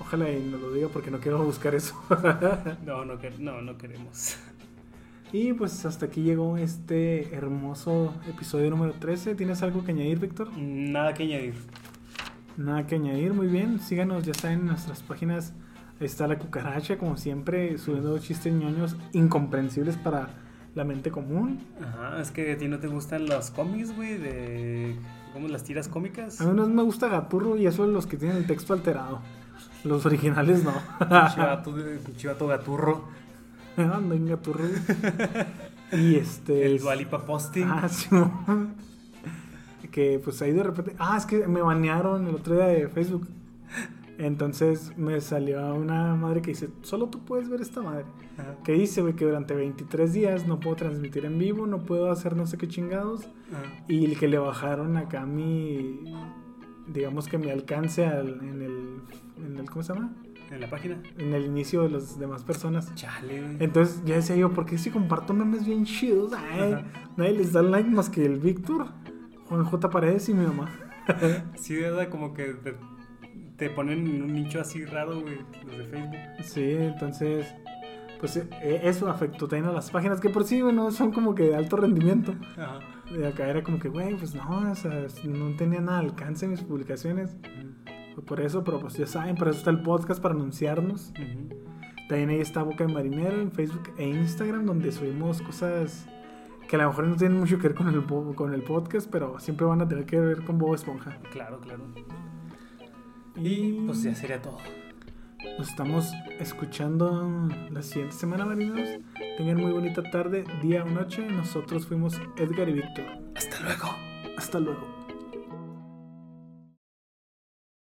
ojalá y nos lo diga porque no quiero buscar eso. No, no, no, no queremos. Y pues hasta aquí llegó este hermoso episodio número 13. ¿Tienes algo que añadir, Víctor? Nada que añadir. Nada que añadir, muy bien. Síganos, ya está en nuestras páginas. Ahí está la cucaracha, como siempre, subiendo chistes ñoños incomprensibles para la mente común. Ajá, es que a ti no te gustan los cómics, güey, de... ¿Cómo las tiras cómicas? A mí no me gusta Gaturro y eso es los que tienen el texto alterado. Los originales no. Chivato, chivato gaturro. En Gaturro. y este. El Dualipa Posting. Ah, sí, no. Que pues ahí de repente. Ah, es que me banearon el otro día de Facebook. Entonces me salió una madre que dice: Solo tú puedes ver esta madre. Ajá. Que dice, güey, que durante 23 días no puedo transmitir en vivo, no puedo hacer no sé qué chingados. Ajá. Y que le bajaron acá mi. Digamos que mi alcance al- en, el, en el. ¿Cómo se llama? En la página. En el inicio de las demás personas. Chale, güey. Entonces ya decía yo, ¿por qué si comparto memes bien chidos? Ay, nadie les da like más que el Víctor, Juan J. Paredes y mi mamá. Sí, ¿verdad? Como que te, te ponen en un nicho así raro, güey, los de Facebook. Sí, entonces, pues eh, eso afectó también a las páginas que por sí, bueno, son como que de alto rendimiento. Ajá. De acá era como que, güey, pues no, o sea, no tenía nada de alcance mis publicaciones. Fue por eso, pero pues ya saben, por eso está el podcast para anunciarnos. También ahí está Boca de Marinero en Facebook e Instagram, donde subimos cosas que a lo mejor no tienen mucho que ver con el, con el podcast, pero siempre van a tener que ver con Bob Esponja. Claro, claro. Y pues ya sería todo. Nos estamos escuchando la siguiente semana, marinos. Tengan muy bonita tarde, día o noche. Nosotros fuimos Edgar y Víctor. Hasta luego. Hasta luego.